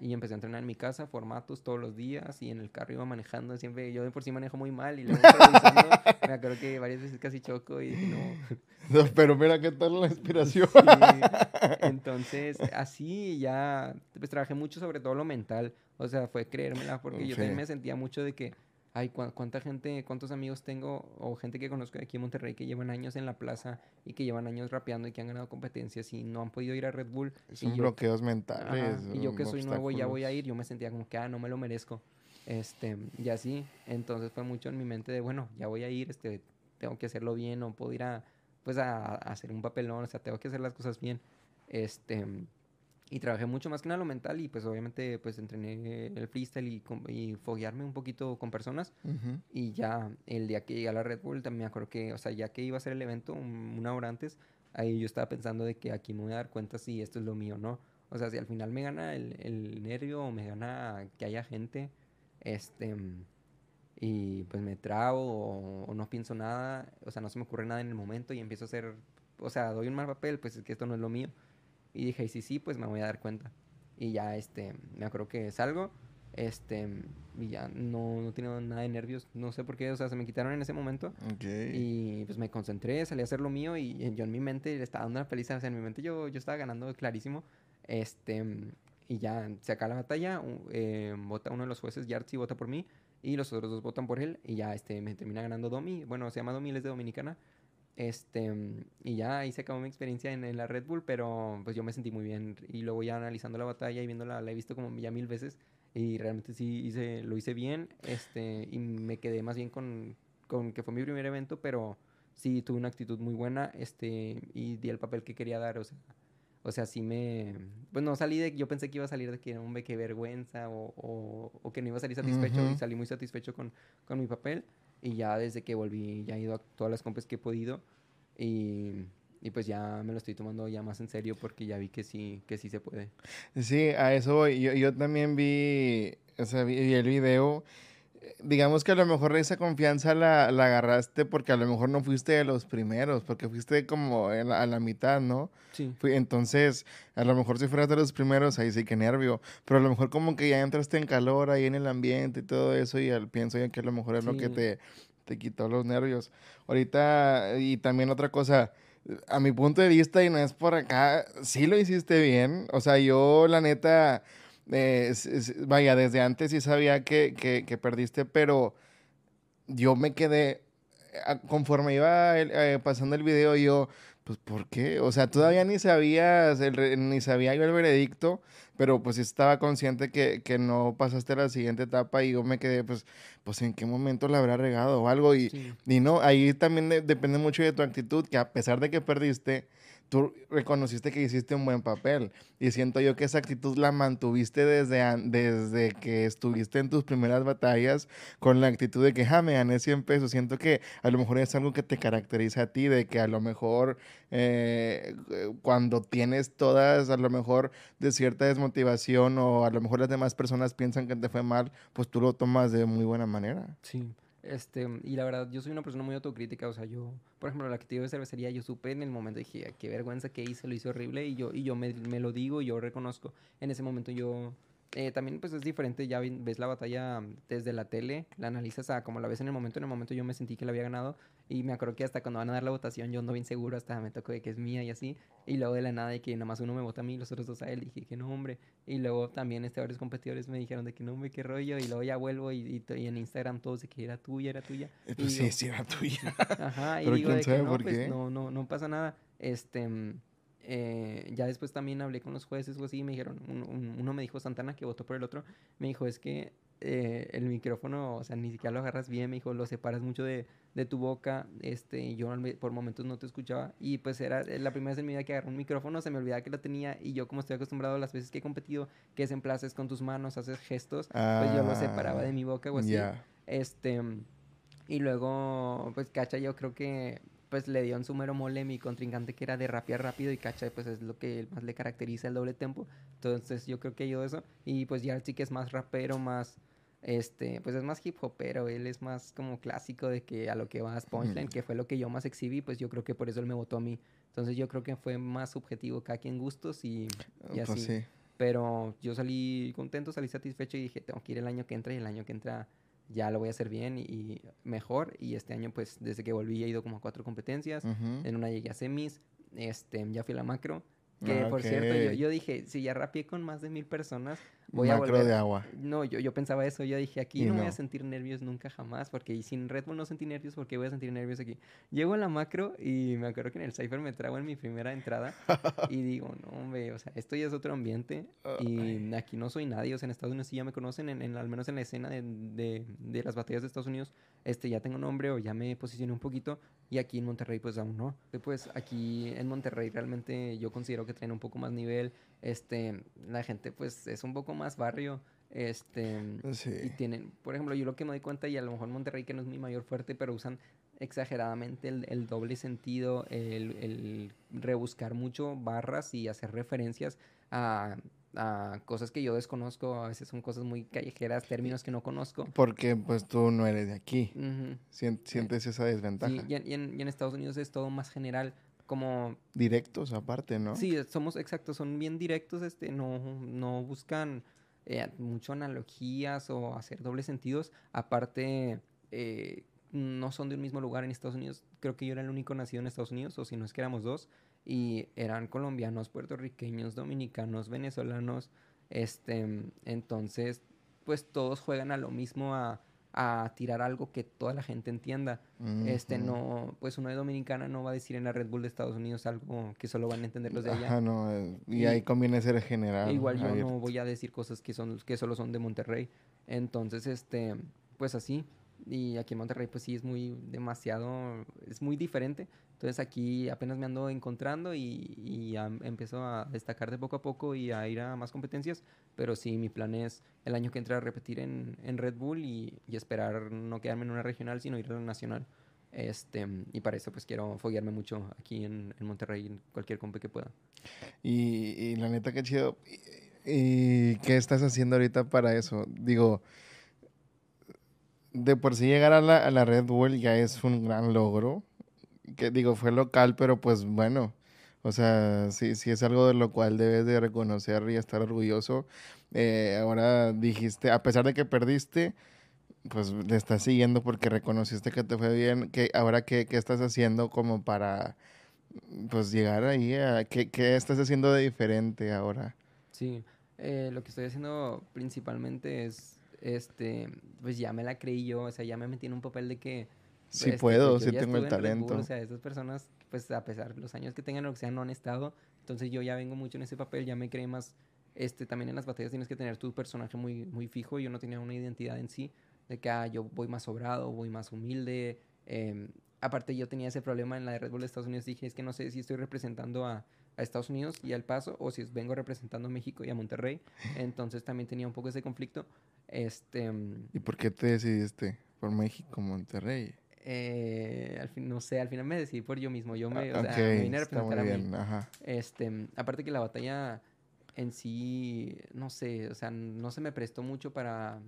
Y, empecé a entrenar en mi casa, formatos todos los días y en el carro iba manejando siempre. Yo de por sí manejo muy mal y luego [laughs] me acuerdo que varias veces casi choco y [laughs] no. pero mira qué tal la inspiración. [laughs] Entonces, así ya pues, trabajé mucho sobre todo lo mental. O sea, fue creérmela porque yo también me sentía mucho de que ay, cuánta gente, cuántos amigos tengo o gente que conozco aquí en Monterrey que llevan años en la plaza y que llevan años rapeando y que han ganado competencias y no han podido ir a Red Bull. Son bloqueos mentales. y yo que soy nuevo ya voy a ir, yo me sentía como que, ah, no me lo merezco. Este, y así, entonces fue mucho en mi mente de, bueno, ya voy a ir, este, tengo que hacerlo bien, no puedo ir a, pues a, a hacer un papelón, o sea, tengo que hacer las cosas bien. Este, y trabajé mucho más que nada lo mental y pues obviamente pues entrené el freestyle y, y foguearme un poquito con personas. Y ya el día que llegué a la Red Bull también me acuerdo que, o sea, ya que iba a ser el evento una hora antes, ahí yo estaba pensando de que aquí me voy a dar cuenta si esto es lo mío no. O sea, si al final me gana el, el nervio o me gana que haya gente, este, y pues me trago o, o, no pienso nada, o sea, no se me ocurre nada en el momento y empiezo a hacer, o sea, doy un mal papel, pues es que esto no es lo mío. Y dije, y sí, sí, pues me voy a dar cuenta. Y ya, este, me acuerdo que salgo, este, y ya no, no tenía nada de nervios, no sé por qué, o sea, se me quitaron en ese momento. Y pues me concentré, salí a hacer lo mío y yo en mi mente le estaba dando una feliz, o sea, en mi mente yo, yo estaba ganando clarísimo. Este, y ya se acaba la batalla, eh, vota uno de los jueces, Yartzi, vota por mí, y los otros dos votan por él, y ya, este, me termina ganando Domi, bueno, se llama Domi, él es de Dominicana. Este, y ya ahí se acabó mi experiencia en, la Red Bull, pero pues yo me sentí muy bien. Y luego ya analizando la batalla y viéndola, la he visto como ya mil veces. Y realmente sí hice, lo hice bien. Este, y me quedé más bien con, con que fue mi primer evento, pero sí tuve una actitud muy buena. Este, y di el papel que quería dar. O sea, o sea, sí me. Pues no salí de. Yo pensé que iba a salir de que, hombre, qué vergüenza. O, o, que no iba a salir satisfecho. Y salí muy satisfecho con, con mi papel. Y ya desde que volví, ya he ido a todas las compras que he podido. Y, y, pues ya me lo estoy tomando ya más en serio porque ya vi que sí, que sí se puede. Sí, a eso voy. Yo, yo también vi, o sea, vi, el video. Digamos que a lo mejor esa confianza la, la, agarraste porque a lo mejor no fuiste de los primeros, porque fuiste como a la, mitad, ¿no? Sí. Fui, entonces, a lo mejor si fueras de los primeros, ahí sí que nervio. Pero a lo mejor como que ya entraste en calor ahí en el ambiente y todo eso, y al, pienso ya que a lo mejor es lo que te te quitó los nervios. Ahorita, y también otra cosa, a mi punto de vista, y no es por acá, sí lo hiciste bien. O sea, yo la neta, eh, vaya, desde antes sí sabía que, que, perdiste, pero yo me quedé, conforme iba eh, pasando el video, yo, pues, ¿por qué? O sea, todavía ni sabías, ni sabía yo el veredicto, pero pues estaba consciente que, que, no pasaste a la siguiente etapa y yo me quedé, pues, pues en qué momento la habrá regado o algo. Y, y no, ahí también depende mucho de tu actitud, que a pesar de que perdiste, tú reconociste que hiciste un buen papel. Y siento yo que esa actitud la mantuviste desde, desde que estuviste en tus primeras batallas con la actitud de que, ja, me gané 100 pesos. Siento que a lo mejor es algo que te caracteriza a ti, de que a lo mejor eh, cuando tienes todas, a lo mejor de cierta desmotivación o a lo mejor las demás personas piensan que te fue mal, pues tú lo tomas de muy buena manera. Sí. Este, y la verdad, yo soy una persona muy autocrítica, o sea, yo, por ejemplo, la que te de cervecería, yo supe en el momento, dije, qué vergüenza que hice, lo hice horrible, y yo, y yo me, me lo digo, yo reconozco, en ese momento yo eh, también pues es diferente, ya ves la batalla desde la tele, la analizas a como la ves en el momento, en el momento yo me sentí que la había ganado y me acuerdo que hasta cuando van a dar la votación yo ando bien seguro, hasta me tocó de que es mía y así, y luego de la nada de que nada más uno me vota a mí y los otros dos a él, dije que no hombre, y luego también este varios competidores me dijeron de que no hombre, qué rollo, y luego ya vuelvo y, y, en Instagram todos de que era tuya, era tuya. Pues sí, sí era tuya. [laughs] Ajá, y digo de que no, pues no, no, no pasa nada, este eh, ya después también hablé con los jueces o así y me dijeron, uno me dijo Santana que votó por el otro, me dijo es que eh, el micrófono, o sea, ni siquiera lo agarras bien, me dijo, lo separas mucho de, de tu boca, este, yo por momentos no te escuchaba y pues era eh, la primera vez en mi vida que agarré un micrófono, se me olvidaba que lo tenía y yo como estoy acostumbrado a las veces que he competido, que es en plazas con tus manos, haces gestos, pues yo lo separaba de mi boca o así. Este, y luego, pues cacha, yo creo que pues le dio en su mero mole mi contrincante que era de rapear rápido y cacha, pues es lo que más le caracteriza el doble tempo. Entonces yo creo que yo eso. Y pues ya sí que es más rapero, más, este, pues es más hip hopero, él es más como clásico de que a lo que vas punchline, que fue lo que yo más exhibí, pues yo creo que por eso él me votó a mí. Entonces yo creo que fue más subjetivo cada quien gustos y, y pues así. Pero yo salí contento, salí satisfecho y dije, tengo que ir el año que entra y el año que entra ya lo voy a hacer bien y, mejor. Y este año, pues, desde que volví he ido como a cuatro competencias. En una llegué a semis, este, ya fui a la macro. Que, por cierto, yo, yo, dije, si ya rapié con más de mil personas, voy a volver. de agua. No, yo, yo pensaba eso. Yo dije, aquí no, voy a sentir nervios nunca jamás, porque sin Red Bull no sentí nervios, porque voy a sentir nervios aquí? Llego a la macro y me acuerdo que en el Cypher me trago en mi primera entrada [laughs] y digo, no, hombre, o sea, esto ya es otro ambiente y aquí no soy nadie. O sea, en Estados Unidos sí ya me conocen, en, al menos en la escena de, de, de, las batallas de Estados Unidos, este, ya tengo nombre o ya me posicioné un poquito y aquí en Monterrey, pues aún no. Pues aquí en Monterrey realmente yo considero que traen un poco más nivel. Este, la gente, pues es un poco más barrio. Este, y tienen, por ejemplo, yo lo que me doy cuenta, y a lo mejor Monterrey, que no es mi mayor fuerte, pero usan exageradamente el, el doble sentido, el, el, rebuscar mucho barras y hacer referencias a a cosas que yo desconozco, a veces son cosas muy callejeras, términos que no conozco. Porque pues tú no eres de aquí, sientes esa desventaja. Sí, y en, y, en, Estados Unidos es todo más general, como... Directos aparte, ¿no? Sí, somos exactos, son bien directos, este, no, no buscan eh, mucho analogías o hacer dobles sentidos, aparte... Eh, no son de un mismo lugar en Estados Unidos. Creo que yo era el único nacido en Estados Unidos, o si no es que éramos dos y eran colombianos, puertorriqueños, dominicanos, venezolanos, este, entonces, pues todos juegan a lo mismo a, a tirar algo que toda la gente entienda. Este no, pues uno de Dominicana no va a decir en la Red Bull de Estados Unidos algo que solo van a entender los de allá. Ajá, no, eh, y, ahí conviene ser general. Igual yo no voy a decir cosas que son que solo son de Monterrey. Entonces, este, pues así. Y aquí en Monterrey pues sí es muy demasiado, es muy diferente. Entonces aquí apenas me ando encontrando y, y empiezo a destacar de poco a poco y a ir a más competencias. Pero sí, mi plan es el año que entra a repetir en, en Red Bull y, y, esperar no quedarme en una regional, sino ir a la nacional. Este, y para eso pues quiero foguearme mucho aquí en, en Monterrey, en cualquier compe que pueda. Y, y la neta, qué chido. ¿Y qué estás haciendo ahorita para eso? Digo de por sí llegar a la, Red Bull ya es un gran logro. Que digo, fue local, pero pues bueno. O sea, sí, sí es algo de lo cual debes de reconocer y estar orgulloso. Eh, ahora dijiste, a pesar de que perdiste, pues le estás siguiendo porque reconociste que te fue bien. Que ahora qué, qué estás haciendo como para pues llegar ahí a... ¿Qué, qué estás haciendo de diferente ahora? Sí, eh, lo que estoy haciendo principalmente es, este, pues ya me la creí yo, o sea, ya me metí en un papel de que... Sí este, puedo, pues, yo sí tengo el Red Bull, talento. o sea, esas personas, pues a pesar de los años que tengan o que sean, no han estado. Entonces yo ya vengo mucho en ese papel, ya me creé más. Este, también en las batallas tienes que tener tu personaje muy, muy fijo. Yo no tenía una identidad en sí, de que ah, yo voy más sobrado, voy más humilde. em, aparte yo tenía ese problema en la de Red Bull de Estados Unidos. Dije, es que no sé si estoy representando a, a Estados Unidos y al Paso o si vengo representando a México y a Monterrey. [laughs] Entonces también tenía un poco ese conflicto. Este, mm, ¿Y por qué te decidiste por México, Monterrey? eh, al fin, no sé, al final me decidí por yo mismo. Yo me, o Ah, sea, me vine a representar a mí. ajá. Este, aparte que la batalla en sí, no sé, o sea, no se me prestó mucho para...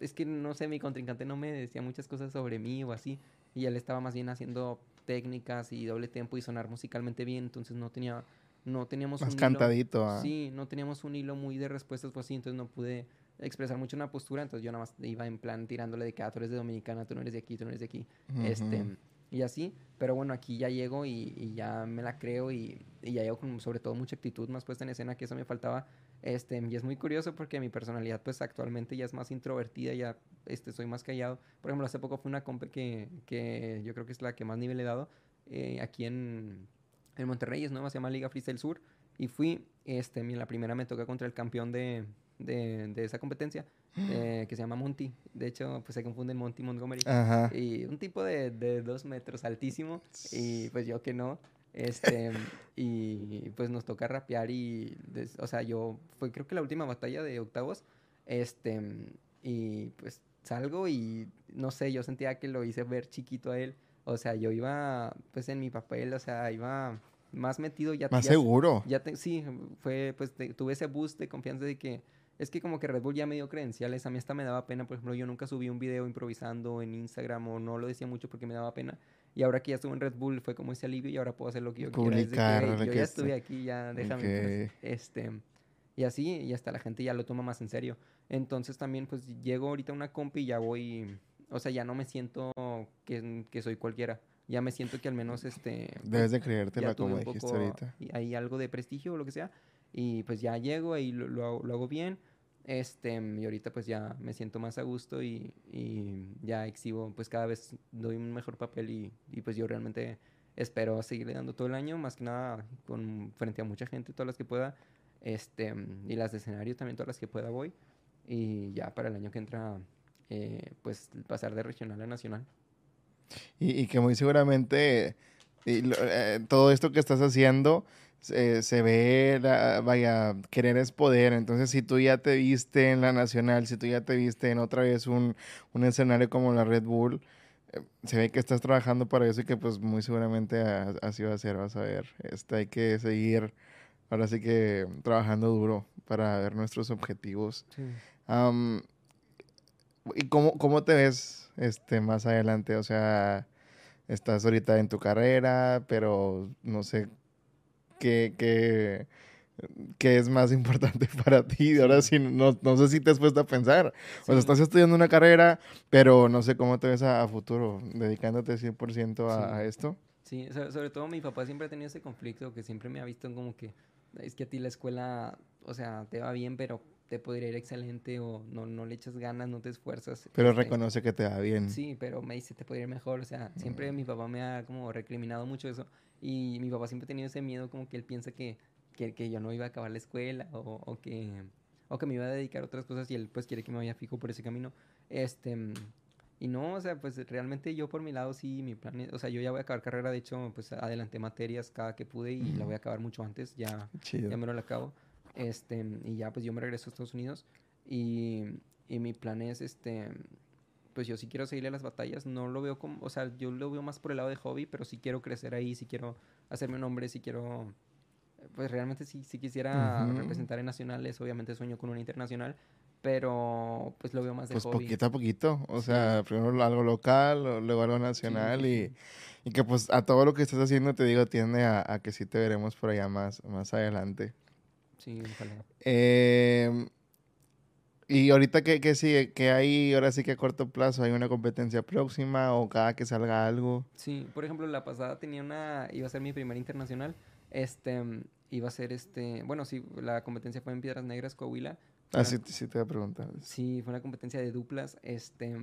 Es que, no sé, mi contrincante no me decía muchas cosas sobre mí o así. Y él estaba más bien haciendo técnicas y doble tempo y sonar musicalmente bien. Entonces no tenía... No teníamos Más un hilo- cantadito, ah. Sí, no teníamos un hilo muy de respuestas, pues así, entonces no pude expresar mucho una postura, entonces yo nada más iba en plan tirándole de que ah, tú eres de Dominicana, tú no eres de aquí, tú no eres de aquí, este, Ujú. y así, pero bueno, aquí ya llego y, y ya me la creo y, y ya llego con sobre todo mucha actitud más puesta en escena, que eso me faltaba, este, y es muy curioso porque mi personalidad pues actualmente ya es más introvertida, ya este, soy más callado, por ejemplo, hace poco fue una compa que, que yo creo que es la que más nivel he dado, eh, aquí en, en Monterrey, es nueva, se llama Liga Freestyle Sur, y fui, este, mi- la primera me toca contra el campeón de, de, de esa competencia, eh, que se llama Monty. De hecho, pues se confunden Monty Montgomery. Ajá. Y un tipo de, de dos metros altísimo, y pues yo que no. Este, [laughs] y pues nos toca rapear y, des- o sea, yo, fue creo que la última batalla de octavos, este, y pues salgo y, no sé, yo sentía que lo hice ver chiquito a él, o sea, yo iba, pues en mi papel, o sea, iba más metido, ya Más ya- seguro. ya te- sí, fue, pues te- tuve ese boost de confianza de que es que como que Red Bull ya me dio credenciales, a mí hasta me daba pena, por ejemplo, yo nunca subí un video improvisando en Instagram o no lo decía mucho porque me daba pena. Y ahora que ya estuve en Red Bull fue como ese alivio y ahora puedo hacer lo que yo quiera. Que, Publicar "Hey, lo yo que ya esté- estuve aquí, ya déjame. pues". Ok. Este, y así, y hasta la gente ya lo toma más en serio. Entonces también pues llego ahorita a una compi y ya voy, o sea, ya no me siento que, que soy cualquiera. Ya me siento que al menos este... Debes de creértela como dijiste ahorita. y- ahí algo de prestigio o lo que sea. Y pues ya llego y lo, lo lo hago bien. Este, y ahorita pues ya me siento más a gusto y, y ya exhibo, pues cada vez doy un mejor papel y, y pues yo realmente espero seguirle dando todo el año, más que nada con, frente a mucha gente, todas las que pueda. Este, y las de escenario también, todas las que pueda voy. Y ya para el año que entra, eh, pues pasar de regional a nacional. Y, y que muy seguramente y eh, todo esto que estás haciendo se, se ve, la- vaya, querer es poder. Entonces, si tú ya te viste en la nacional, si tú ya te viste en otra vez un, un escenario como la Red Bull, eh, se ve que estás trabajando para eso y que pues muy seguramente a- así va a ser, vas a ver. Este, hay que seguir, ahora sí que trabajando duro para ver nuestros objetivos. ¿Y cómo, cómo te ves este, más adelante? O sea, estás ahorita en tu carrera, pero no sé qué, qué, qué es más importante [laughs] para ti. Ahora sí, no, no sé si te has puesto a pensar. O sea, Sí. estás estudiando una carrera, pero no sé cómo te ves a, a futuro, dedicándote 100% a, a Sí. esto. Sí, so- sobre todo mi papá siempre ha tenido ese conflicto que siempre me ha visto como que es que a ti la escuela, o sea, te va bien, pero te podría ir excelente o no, no le echas ganas, no te esfuerzas. Pero reconoce que te va bien. Sí, pero me dice, te podría ir mejor. O sea, siempre mi papá me ha como recriminado mucho eso. Y mi papá siempre ha tenido ese miedo como que él piensa que, que, que yo no iba a acabar la escuela o, o que, o que me iba a dedicar a otras cosas y él pues quiere que me vaya fijo por ese camino. Este, y no, o sea, pues realmente yo por mi lado sí, mi plan es, o sea, yo ya voy a acabar carrera, de hecho, pues adelanté materias cada que pude y la voy a acabar mucho antes, ya, Chido. ya me lo acabo. Este, y ya pues yo me regreso a Estados Unidos y, y mi plan es este pues yo sí quiero seguirle a las batallas, no lo veo como, o sea, yo lo veo más por el lado de hobby, pero sí quiero crecer ahí, sí quiero hacerme un nombre, sí quiero pues realmente sí, sí quisiera representar en nacionales, obviamente sueño con una internacional, pero pues lo veo más de Pues hobby. poquito a poquito, o Sí. sea, primero algo local, o luego algo nacional y, y que pues a todo lo que estás haciendo, te digo, tiende a, a que sí te veremos por allá más, más adelante. Sí, ojalá. Eh, Y ahorita que, que sigue, que hay, ahora sí que a corto plazo, hay una competencia próxima o cada que salga algo. Sí, por ejemplo, la pasada tenía una, iba a ser mi primera internacional, este, iba a ser este, bueno, sí, la competencia fue en Piedras Negras, Coahuila. Ah, sí, sí te voy a preguntar. Sí, fue una competencia de duplas, este,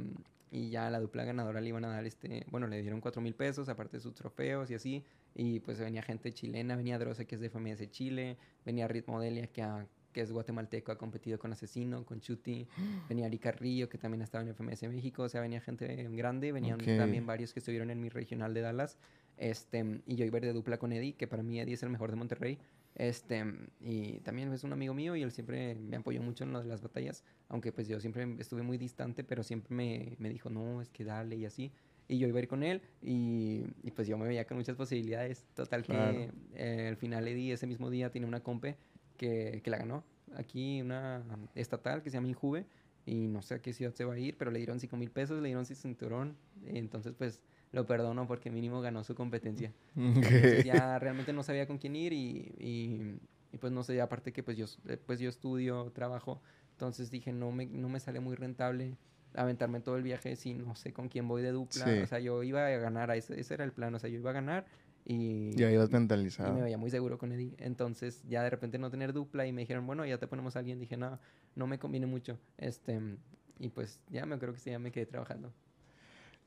y ya la dupla ganadora le iban a dar, este, bueno, le dieron cuatro mil pesos, aparte de sus trofeos y así, y pues venía gente chilena, venía Droce, que es de FMS Chile, venía Ritmo Delia, que a que es guatemalteco, ha competido con Asesino, con Chuti, [gasps] venía Ari Carrillo, que también estaba en FMS México, o sea, venía gente grande, venían también varios que estuvieron en mi regional de Dallas, este, y yo iba de dupla con Eddie, que para mí Eddie es el mejor de Monterrey, este, y también es un amigo mío y él siempre me apoyó mucho en lo de las batallas, aunque pues yo siempre estuve muy distante, pero siempre me, me dijo, no, es que dale y así. Y yo iba a ir con él y, y pues yo me veía con muchas posibilidades. Total que eh, al final Eddie ese mismo día tiene una compe que, que la ganó. Aquí una estatal que se llama Injuve y no sé a qué ciudad se va a ir, pero le dieron 5 mil pesos, le dieron su cinturón. Entonces, pues lo perdono porque mínimo ganó su competencia. [laughs] ya realmente no sabía con quién ir y, y, y, pues no sé, aparte que pues yo, pues yo estudio, trabajo, entonces dije no me, no me sale muy rentable aventarme todo el viaje si no sé con quién voy de dupla. O sea, yo iba a ganar, ese, ese era el plan, o sea, yo iba a ganar y, ya ibas mentalizado. Y me veía muy seguro con Eddie. Entonces, ya de repente no tener dupla y me dijeron, bueno, ya te ponemos a alguien. Dije, no, no me conviene mucho. Este, y pues ya me creo que sí, ya me quedé trabajando.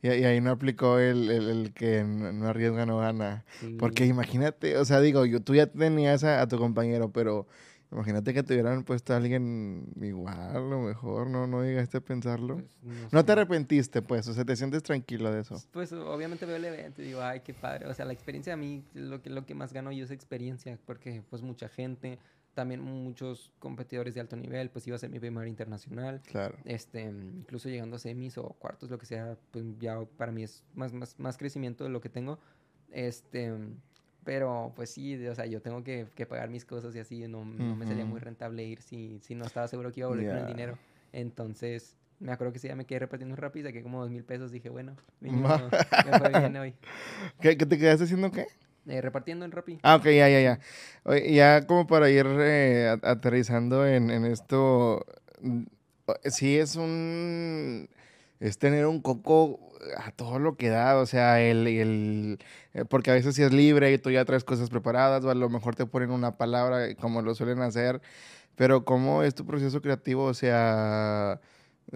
Y, y ahí no aplicó el, el, el, que no arriesga, no gana. Porque imagínate, o sea, digo, yo, tú ya tenías a, a tu compañero, pero Imagínate que te hubieran puesto a alguien igual, a lo mejor, ¿no? No llegaste a pensarlo. Pues, no, te arrepentiste, pues, o sea, te sientes tranquilo de eso. Pues, obviamente veo el evento y digo, ay, qué padre. O sea, la experiencia a mí, lo que, lo que más gano yo es experiencia, porque, pues, mucha gente, también muchos competidores de alto nivel, pues, iba a ser mi primer internacional. Claro. Este, incluso llegando a semis o cuartos, lo que sea, pues, ya para mí es más, más, más crecimiento de lo que tengo. Este pero pues sí, o sea, yo tengo que, que pagar mis cosas y así, no, no me salía muy rentable ir si, si no estaba seguro que iba a volver con el dinero. Entonces, me acuerdo que sí, ya me quedé repartiendo rápido, saqué como dos mil pesos, dije, bueno, me fue bien hoy. [laughs] ¿Qué, ¿Qué, te quedaste haciendo qué? Eh, repartiendo en Rappi. Ah, ok, ya, ya, ya. Oye, ya como para ir eh, aterrizando en, en esto, mm, sí es un... es tener un coco a todo lo que da, o sea, el, el, eh, porque a veces si es libre y tú ya traes cosas preparadas, o a lo mejor te ponen una palabra como lo suelen hacer, pero ¿cómo es tu proceso creativo? O sea,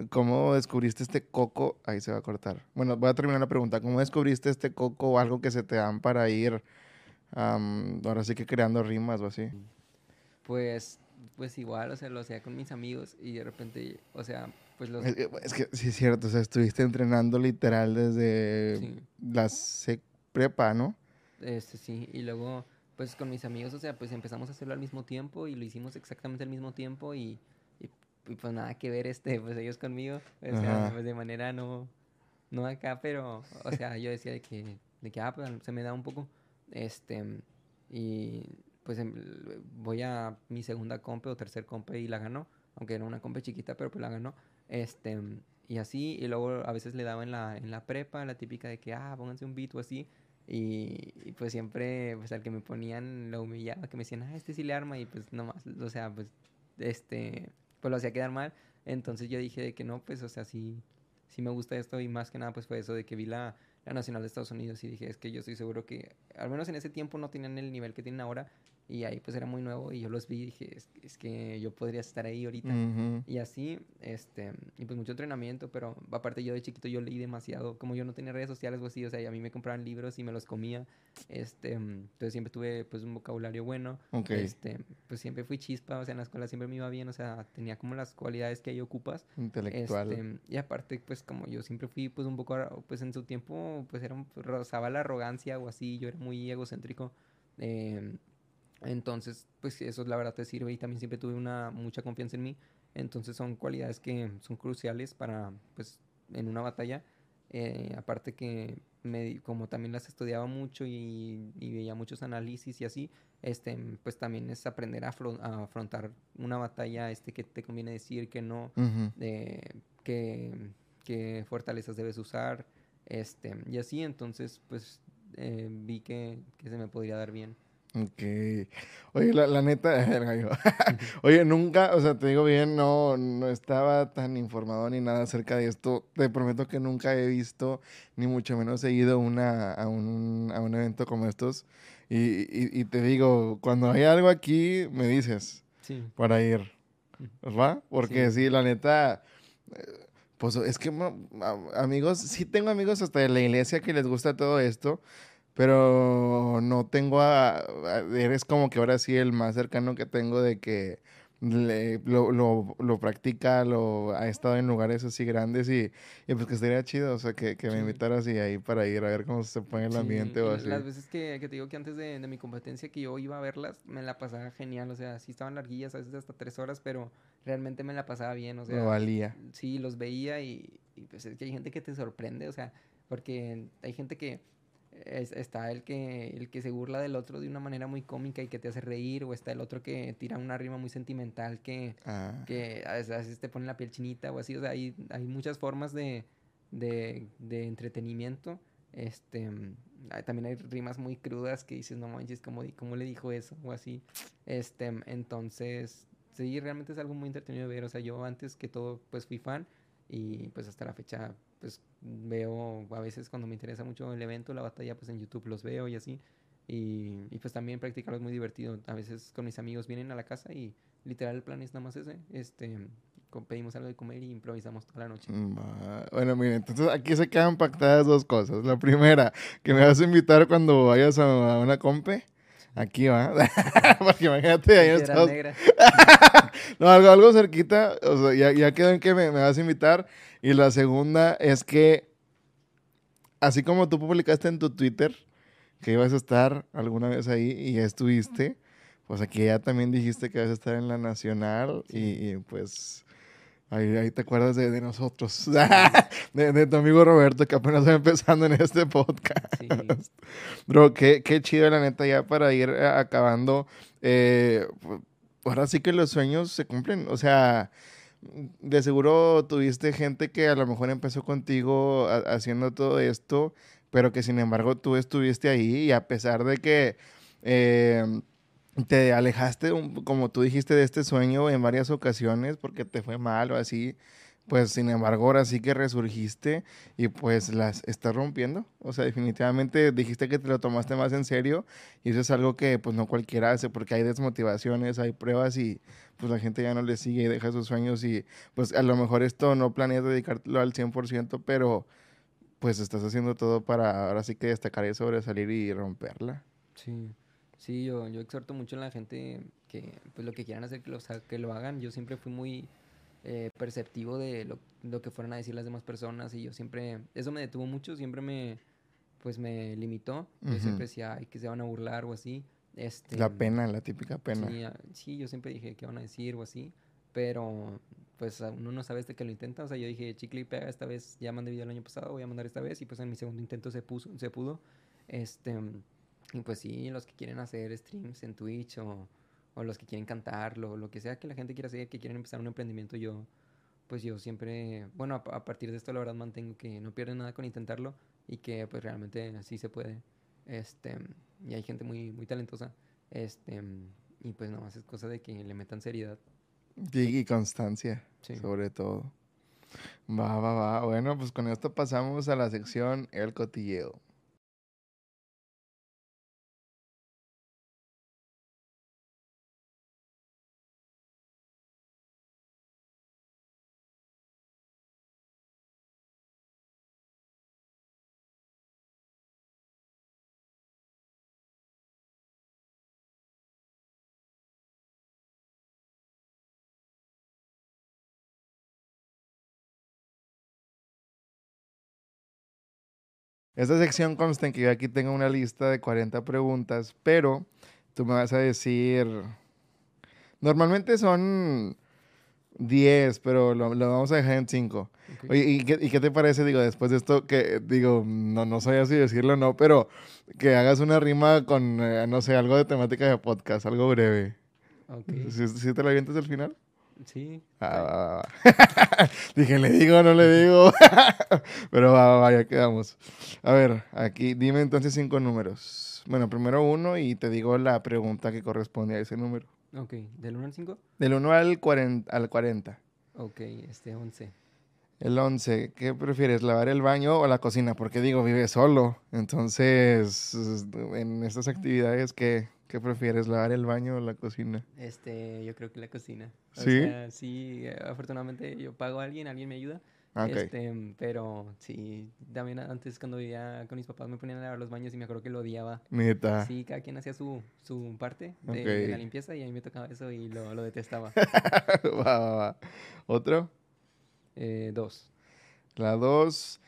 ¿cómo descubriste este coco? Ahí se va a cortar. Bueno, voy a terminar la pregunta. ¿Cómo descubriste este coco o algo que se te dan para ir, ahora sí que creando rimas o así? Pues, pues igual, o sea, lo hacía con mis amigos y de repente, o sea, pues los... Es, que sí es cierto, o sea, estuviste entrenando literal desde la prepa, ¿no? Este, sí, y luego, pues con mis amigos, o sea, pues empezamos a hacerlo al mismo tiempo y lo hicimos exactamente al mismo tiempo y, y, pues nada que ver, este, pues ellos conmigo, o sea, pues de manera no, no acá, pero, o sea, yo decía de que, de que, ah, pues se me da un poco, este, y pues em, voy a mi segunda compe o tercer compe y la ganó, aunque era una compe chiquita, pero pues la ganó. Este, y así, y luego a veces le daba en la, en la prepa, la típica de que, ah, pónganse un beat o así. Y, pues siempre, pues al que me ponían lo humillaba, que me decían, ah, este sí le arma, y pues nomás, o sea, pues, este, pues lo hacía quedar mal. Entonces yo dije de que no, pues, o sea, sí, sí me gusta esto, y más que nada, pues fue eso de que vi la, la Nacional de Estados Unidos y dije, es que yo estoy seguro que, al menos en ese tiempo no tenían el nivel que tienen ahora, y ahí pues era muy nuevo y yo los vi y dije, es, es que yo podría estar ahí ahorita. Y así, este, y pues mucho entrenamiento, pero aparte yo de chiquito yo leí demasiado, como yo no tenía redes sociales o así, o sea, a mí me compraban libros y me los comía, este, entonces siempre tuve pues un vocabulario bueno, este, pues siempre fui chispa, o sea, en la escuela siempre me iba bien, o sea, tenía como las cualidades que ahí ocupas. Intelectual. Este, y aparte, pues como yo siempre fui pues un poco, pues en su tiempo, pues era, rozaba la arrogancia o así, yo era muy egocéntrico. Eh, entonces, pues eso la verdad te sirve y también siempre tuve una mucha confianza en mí. Entonces son cualidades que son cruciales para, pues, en una batalla. Eh, aparte que me, como también las estudiaba mucho y, veía muchos análisis y así, este, pues también es aprender a, afrontar una batalla, este, que te conviene decir, que no, eh, que, fortalezas debes usar, este, y así, entonces, pues eh, vi que, que se me podría dar bien. Ok. Oye, la, la neta. [laughs] [laughs] Oye, nunca, o sea, te digo bien, no, no estaba tan informado ni nada acerca de esto. Te prometo que nunca he visto, ni mucho menos he ido una, a, un, a un evento como estos. Y, y- y te digo, cuando hay algo aquí, me dices Sí. para ir. ¿Va? Porque sí, la neta, eh, pues es que amigos, sí tengo amigos hasta de la iglesia que les gusta todo esto, pero no tengo a, a- eres como que ahora sí el más cercano que tengo de que le- lo, lo, lo practica, lo ha estado en lugares así grandes y, y pues que estaría chido, o sea, que, que me Sí. invitaras y ahí para ir a ver cómo se pone el Sí, ambiente o así. Las veces que, que te digo que antes de, de mi competencia que yo iba a verlas, me la pasaba genial, o sea, sí estaban larguillas, a veces hasta tres horas, pero realmente me la pasaba bien, o sea, Lo valía. sí, los veía y, y, pues es que hay gente que te sorprende, o sea, porque hay gente que es- está el que, el que se burla del otro de una manera muy cómica y que te hace reír, o está el otro que tira una rima muy sentimental que, Ah, que a veces, te pone la piel chinita o así, o sea, hay, hay muchas formas de, de, de entretenimiento. Este, hay- también hay rimas muy crudas que dices, no manches, ¿cómo, cómo le dijo eso? O así. Este, entonces, sí, realmente es algo muy entretenido de ver. O sea, yo antes que todo, pues fui fan y pues hasta la fecha, pues veo a veces cuando me interesa mucho el evento, la batalla, pues en YouTube los veo y así. Y, y pues también practicarlo es muy divertido. A veces con mis amigos vienen a la casa y literal el plan es nada más ese. Este, pedimos algo de comer y improvisamos toda la noche. Mm. Bueno, miren, entonces aquí se quedan pactadas dos cosas. La primera, que me vas a invitar cuando vayas a, una compe. Aquí va. [laughs] Porque imagínate, ahí en Piedra Estados negra. [laughs] No, algo, algo cerquita. O sea, ya, ya quedó en que me, me vas a invitar. Y la segunda es que, así como tú publicaste en tu Twitter que ibas a estar alguna vez ahí y ya estuviste, pues aquí ya también dijiste que vas a estar en la Nacional y, y, pues ahí, ahí te acuerdas de, de nosotros, [laughs] de, de tu amigo Roberto que apenas va empezando en este podcast. Sí. Bro, qué, qué chido la neta ya para ir eh, acabando. Eh, ahora sí que los sueños se cumplen. O sea, de seguro tuviste gente que a lo mejor empezó contigo ha- haciendo todo esto, pero que sin embargo tú estuviste ahí y a pesar de que eh, te alejaste, como tú dijiste, de este sueño en varias ocasiones porque te fue mal o así, pues sin embargo ahora sí que resurgiste y pues las estás rompiendo. O sea, definitivamente dijiste que te lo tomaste más en serio y eso es algo que pues no cualquiera hace porque hay desmotivaciones, hay pruebas y pues la gente ya no le sigue y deja sus sueños y pues a lo mejor esto no planeas dedicártelo al 100%, pero pues estás haciendo todo para ahora sí que destacar y sobresalir y romperla. Sí, sí, yo, yo exhorto mucho a la gente que pues lo que quieran hacer que lo, que lo hagan. Yo siempre fui muy eh, perceptivo de lo, lo que fueran a decir las demás personas y yo siempre, eso me detuvo mucho, siempre me, pues me limitó. Yo Ujú. siempre decía, ay, que se van a burlar o así. Este, La pena, la típica pena. Sí, ah, sí, yo siempre dije qué van a decir o así, pero pues uno no sabe hasta que lo intenta, o sea, yo dije chicle y pega esta vez, ya mandé video el año pasado, voy a mandar esta vez y pues en mi segundo intento se puso, se pudo, este, y pues sí, los que quieren hacer streams en Twitch o, o los que quieren cantar, lo, lo que sea que la gente quiera hacer, que quieren empezar un emprendimiento, yo, pues yo siempre, bueno, a, a partir de esto la verdad mantengo que no pierden nada con intentarlo y que pues realmente sí se puede, este, y hay gente muy, muy talentosa, este, y pues nada más es cosa de que le metan seriedad. Y, y constancia, Sí. sobre todo. Va, va, va. Bueno, pues con esto pasamos a la sección El Cotilleo. Esta sección consta en que yo aquí tengo una lista de 40 preguntas, pero tú me vas a decir... Normalmente son 10, pero lo, lo vamos a dejar en 5. Ok. Oye, ¿y qué, y qué te parece, digo, después de esto, que digo, no, no soy así decirlo, no, pero que hagas una rima con, eh, no sé, algo de temática de podcast, algo breve. Ok, ¿Sí, sí te lo avientas al final? Sí. Ah, va, va, va. [laughs] Dije, ¿le digo no le digo? [laughs] Pero va, va, va, ya quedamos. A ver, aquí, dime entonces cinco números. números. Bueno, primero uno y te digo la pregunta que corresponde a ese número. Ok, ¿del 1 al 5? Del 1 al 40. Al 40. Ok, este 11. El 11, ¿qué prefieres, lavar el baño o la cocina? Porque digo, vive solo. Entonces, en estas actividades, ¿qué, qué prefieres, lavar el baño o la cocina? Este, yo creo que la cocina. O ¿Sí? sea, sí, eh, afortunadamente yo pago a alguien, alguien me ayuda. Ah, ok. Este, pero sí, también antes cuando vivía con mis papás me ponían a lavar los baños y me acuerdo que lo odiaba. Neta. Sí, cada quien hacía su, su parte de, de la limpieza y a mí me tocaba eso y lo, lo detestaba. [laughs] va, va, va. ¿Otro? Eh, dos. La 2,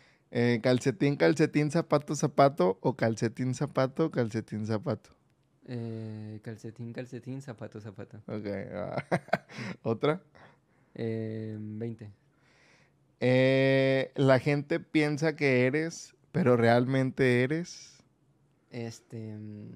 calcetín, calcetín, zapato, zapato o calcetín, zapato, calcetín, zapato. Eh, calcetín, calcetín, zapato, zapato. Ok. [laughs] ¿Otra? Eh, 20. Eh, la gente piensa que eres, pero realmente eres. Este, mm,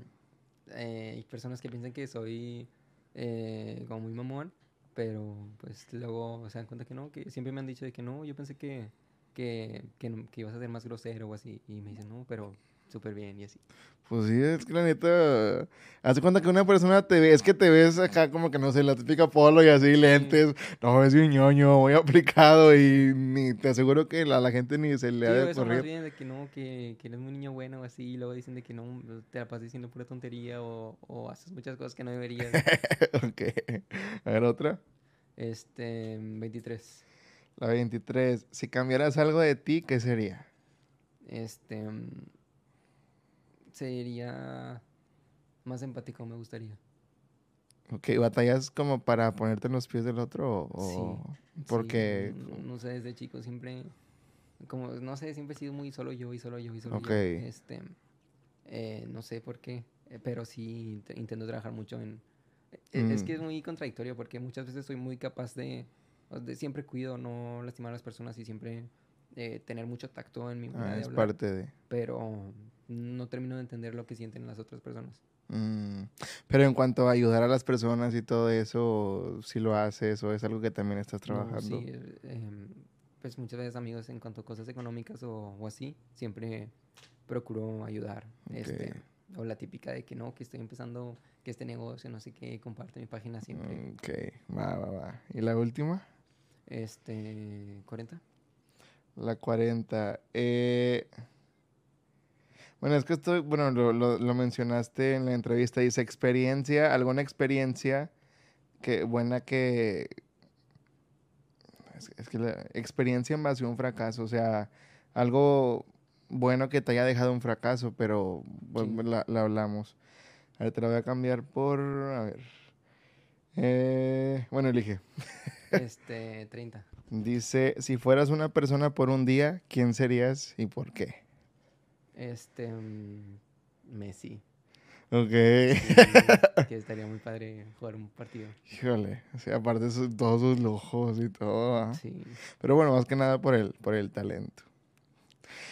eh, hay personas que piensan que soy eh, como muy mamón, pero pues luego se dan cuenta que no, que siempre me han dicho de que no, yo pensé que, que, que, que ibas a ser más grosero o así, y me dicen no, pero súper bien y así. Pues sí, es que la neta. Hace cuenta que una persona te ve, es que te ves acá como que no sé, la típica polo y así, lentes. No, es un ñoño, muy aplicado y ni, te aseguro que a la gente ni se le ha Sí, de eso más ocurrir. bien de que no, que, que eres un niño bueno o así, y luego dicen de que no, te la pasas diciendo pura tontería o, o haces muchas cosas que no deberías. [laughs] ok. A ver, otra. Este, 23. La 23. Si cambiaras algo de ti, ¿qué sería? Este, sería más empático, me gustaría. Ok, ¿batallas como para ponerte en los pies del otro o...? Sí, Porque... no, no sé, desde chico siempre, como, no sé, siempre he sido muy solo yo y solo yo y solo yo. Este, eh, no sé por qué, eh, pero sí int- intento trabajar mucho en... eh, Es que es Mm. muy contradictorio porque muchas veces soy muy capaz de, de siempre cuido no lastimar a las personas y siempre eh, tener mucho tacto en mi manera Ah, de es hablar, parte de... pero no termino de entender lo que sienten las otras personas. Mm, Pero en cuanto a ayudar a las personas y todo eso, si lo haces o es algo que también estás No, trabajando. sí, eh, em, pues muchas veces amigos en cuanto a cosas económicas o, o así, siempre procuro ayudar. Este, Ok. o la típica de que no, que estoy empezando, que este negocio, no sé qué, comparte mi página siempre. Mm, Ok, va, va, va. ¿Y la última? Este, 40. La 40. Eh, Bueno, es que esto, bueno, lo, lo- lo mencionaste en la entrevista, dice experiencia, alguna experiencia que buena que... Es, es que la experiencia en base a un fracaso, o sea, algo bueno que te haya dejado un fracaso, pero bueno, Sí. la, la hablamos. A ver, te la voy a cambiar por, a ver. Eh, bueno, elige. [laughs] Este, 30. Dice, si fueras una persona por un día, ¿quién serías y por qué? Este, mm, Messi. Ok. Sí, que estaría muy padre jugar un partido. Híjole, o sea, aparte de sus- todos sus lujos y todo. ¿ah? Sí. Pero bueno, más que nada por el, por el talento.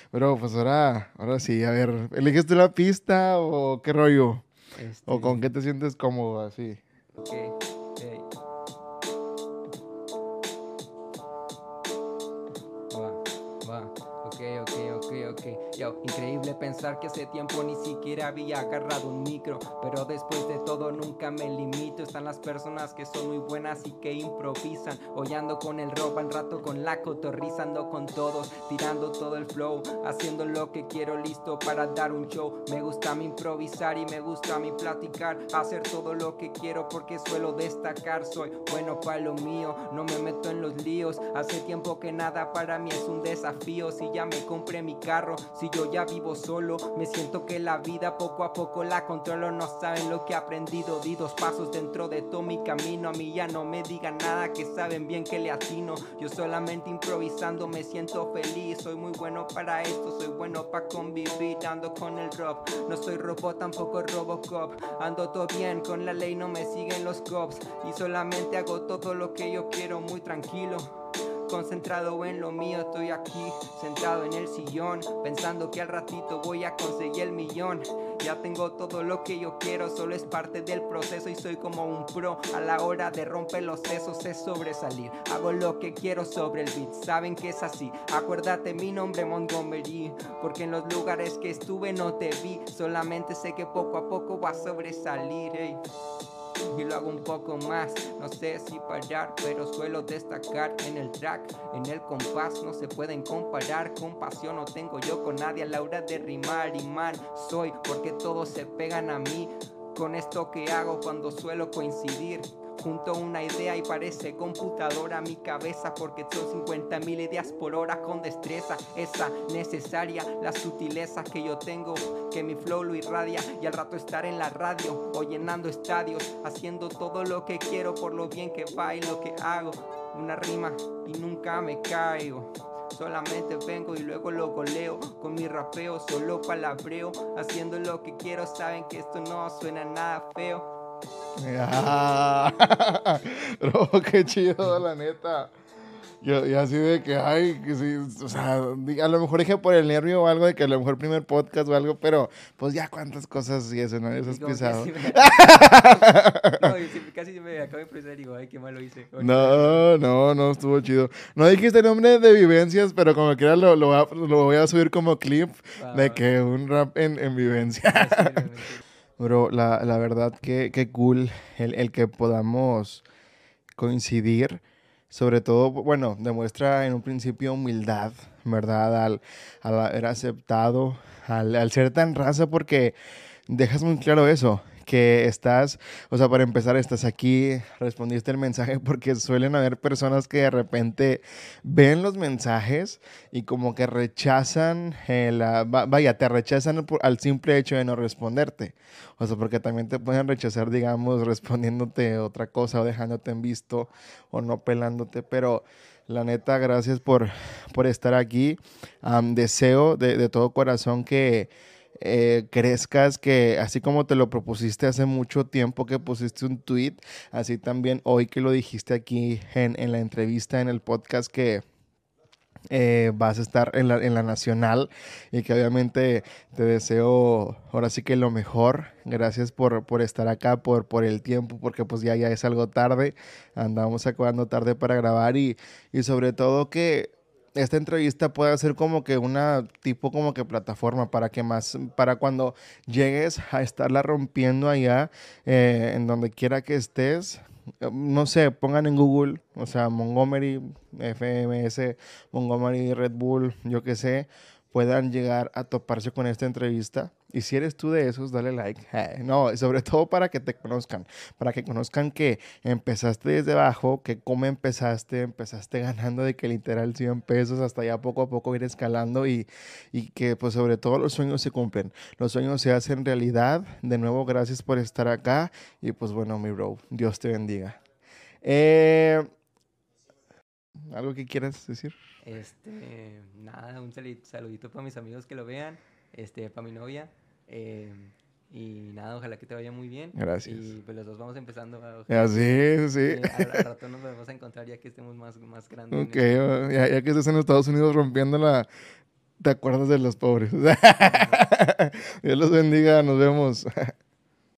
Pero pues ahora, ahora sí, a ver, ¿eliges tú la pista o qué rollo? Este, ¿O con qué te sientes cómodo así? Ok, increíble pensar que hace tiempo ni siquiera había agarrado un micro. Pero después de todo nunca me limito. Están las personas que son muy buenas y que improvisan. Hoy con el ropa, al rato con la cotorrizando con todos. Tirando todo el flow, haciendo lo que quiero, listo para dar un show. Me gusta mi improvisar y me gusta mi platicar. Hacer todo lo que quiero porque suelo destacar. Soy bueno para lo mío, no me meto en los líos. Hace tiempo que nada para mí es un desafío. Si ya me compré mi carro, si yo ya vivo solo, me siento que la vida poco a poco la controlo. No saben lo que he aprendido. Di dos pasos dentro de todo mi camino. A mí ya no me digan nada que saben bien que le atino. Yo solamente improvisando me siento feliz. Soy muy bueno para esto, soy bueno para convivir. Ando con el rock, no soy robot, tampoco Robocop. Ando todo bien, con la ley no me siguen los cops. Y solamente hago todo lo que yo quiero, muy tranquilo. Concentrado en lo mío, estoy aquí, sentado en el sillón, pensando que al ratito voy a conseguir el millón. Ya tengo todo lo que yo quiero, solo es parte del proceso y soy como un pro. A la hora de romper los sesos es sobresalir. Hago lo que quiero sobre el beat, saben que es así. Acuérdate mi nombre Montgomery, porque en los lugares que estuve no te vi. Solamente sé que poco a poco va a sobresalir. Y lo hago un poco más. No sé si parar, pero suelo destacar en el track, en el compás. No se pueden comparar. Con pasión no tengo yo con nadie a la hora de rimar. Y man, soy porque todos se pegan a mí. Con esto que hago cuando suelo coincidir junto una idea y parece computadora mi cabeza porque son 50 mil ideas por hora con destreza esa necesaria la sutileza que yo tengo que mi flow lo irradia y al rato estar en la radio o llenando estadios haciendo todo lo que quiero por lo bien que va y lo que hago una rima y nunca me caigo Solamente vengo y luego lo goleo Con mi rapeo, solo palabreo Haciendo lo que quiero, saben que esto no suena nada feo [laughs] Bro, qué chido, la neta. Yo, y así de que, ay, que sí, o sea, a lo mejor dije por el nervio o algo de que a lo mejor primer podcast o algo, pero pues ya cuántas cosas y eso, ¿no? Eso has pisado. no, casi me acabo de y digo, ay, qué lo hice. No, no, no, estuvo chido. No dijiste nombre de vivencias, pero como quiera lo, lo, voy a subir como clip de que un rap en, en vivencia. [laughs] Bro, la, la verdad que, que cool el, el, que podamos coincidir. Sobre todo, bueno, demuestra en un principio humildad, ¿verdad? Al, al haber aceptado, al, al ser tan raza, porque dejas muy claro eso, que estás, o sea, para empezar, estás aquí, respondiste el mensaje [laughs] porque suelen haber personas que de repente ven los mensajes y como que rechazan, la, vaya, te rechazan al simple hecho de no responderte. O sea, porque también te pueden rechazar, digamos, [laughs] respondiéndote otra cosa o dejándote en visto o no pelándote, pero... La neta, gracias por, por estar aquí. deseo de, de todo corazón que, eh, crezcas, que así como te lo propusiste hace mucho tiempo que pusiste un tweet, así también hoy que lo dijiste aquí en, en la entrevista, en el podcast que... Eh, vas a estar en la, en la, nacional y que obviamente te deseo ahora sí que lo mejor. Gracias por, por estar acá, por, por el tiempo, porque pues ya, ya es algo tarde. Andamos acabando tarde para grabar y, y sobre todo que esta entrevista puede ser como que una tipo como que plataforma para que más, para cuando llegues a estarla rompiendo allá, eh, en donde quiera que estés, no sé, pongan en Google, o sea, Montgomery, FMS, Montgomery, Red Bull, yo qué sé, puedan llegar a toparse con esta entrevista. Y si eres tú de esos, dale like. [laughs] Eh, no, sobre todo para que te conozcan, para que conozcan que empezaste desde abajo, que cómo empezaste, empezaste ganando de que literal 100 pesos hasta ya poco a poco ir escalando y, y que pues sobre todo los sueños se cumplen, los sueños se hacen realidad. De nuevo, gracias por estar acá y pues bueno, mi bro, Dios te bendiga. Eh, ¿Algo que quieras decir? Este, nada, un saludito para mis amigos que lo vean, este, para mi novia. Eh, y nada, ojalá que te vaya muy bien. Gracias. Y pues los dos vamos empezando. Así, sí. al, rato nos vamos a encontrar ya que estemos más, más grandes. Ok, ya, ya, que estés en Estados Unidos rompiendo la... ¿Te acuerdas de los pobres? [laughs] Dios los bendiga, nos vemos. [laughs]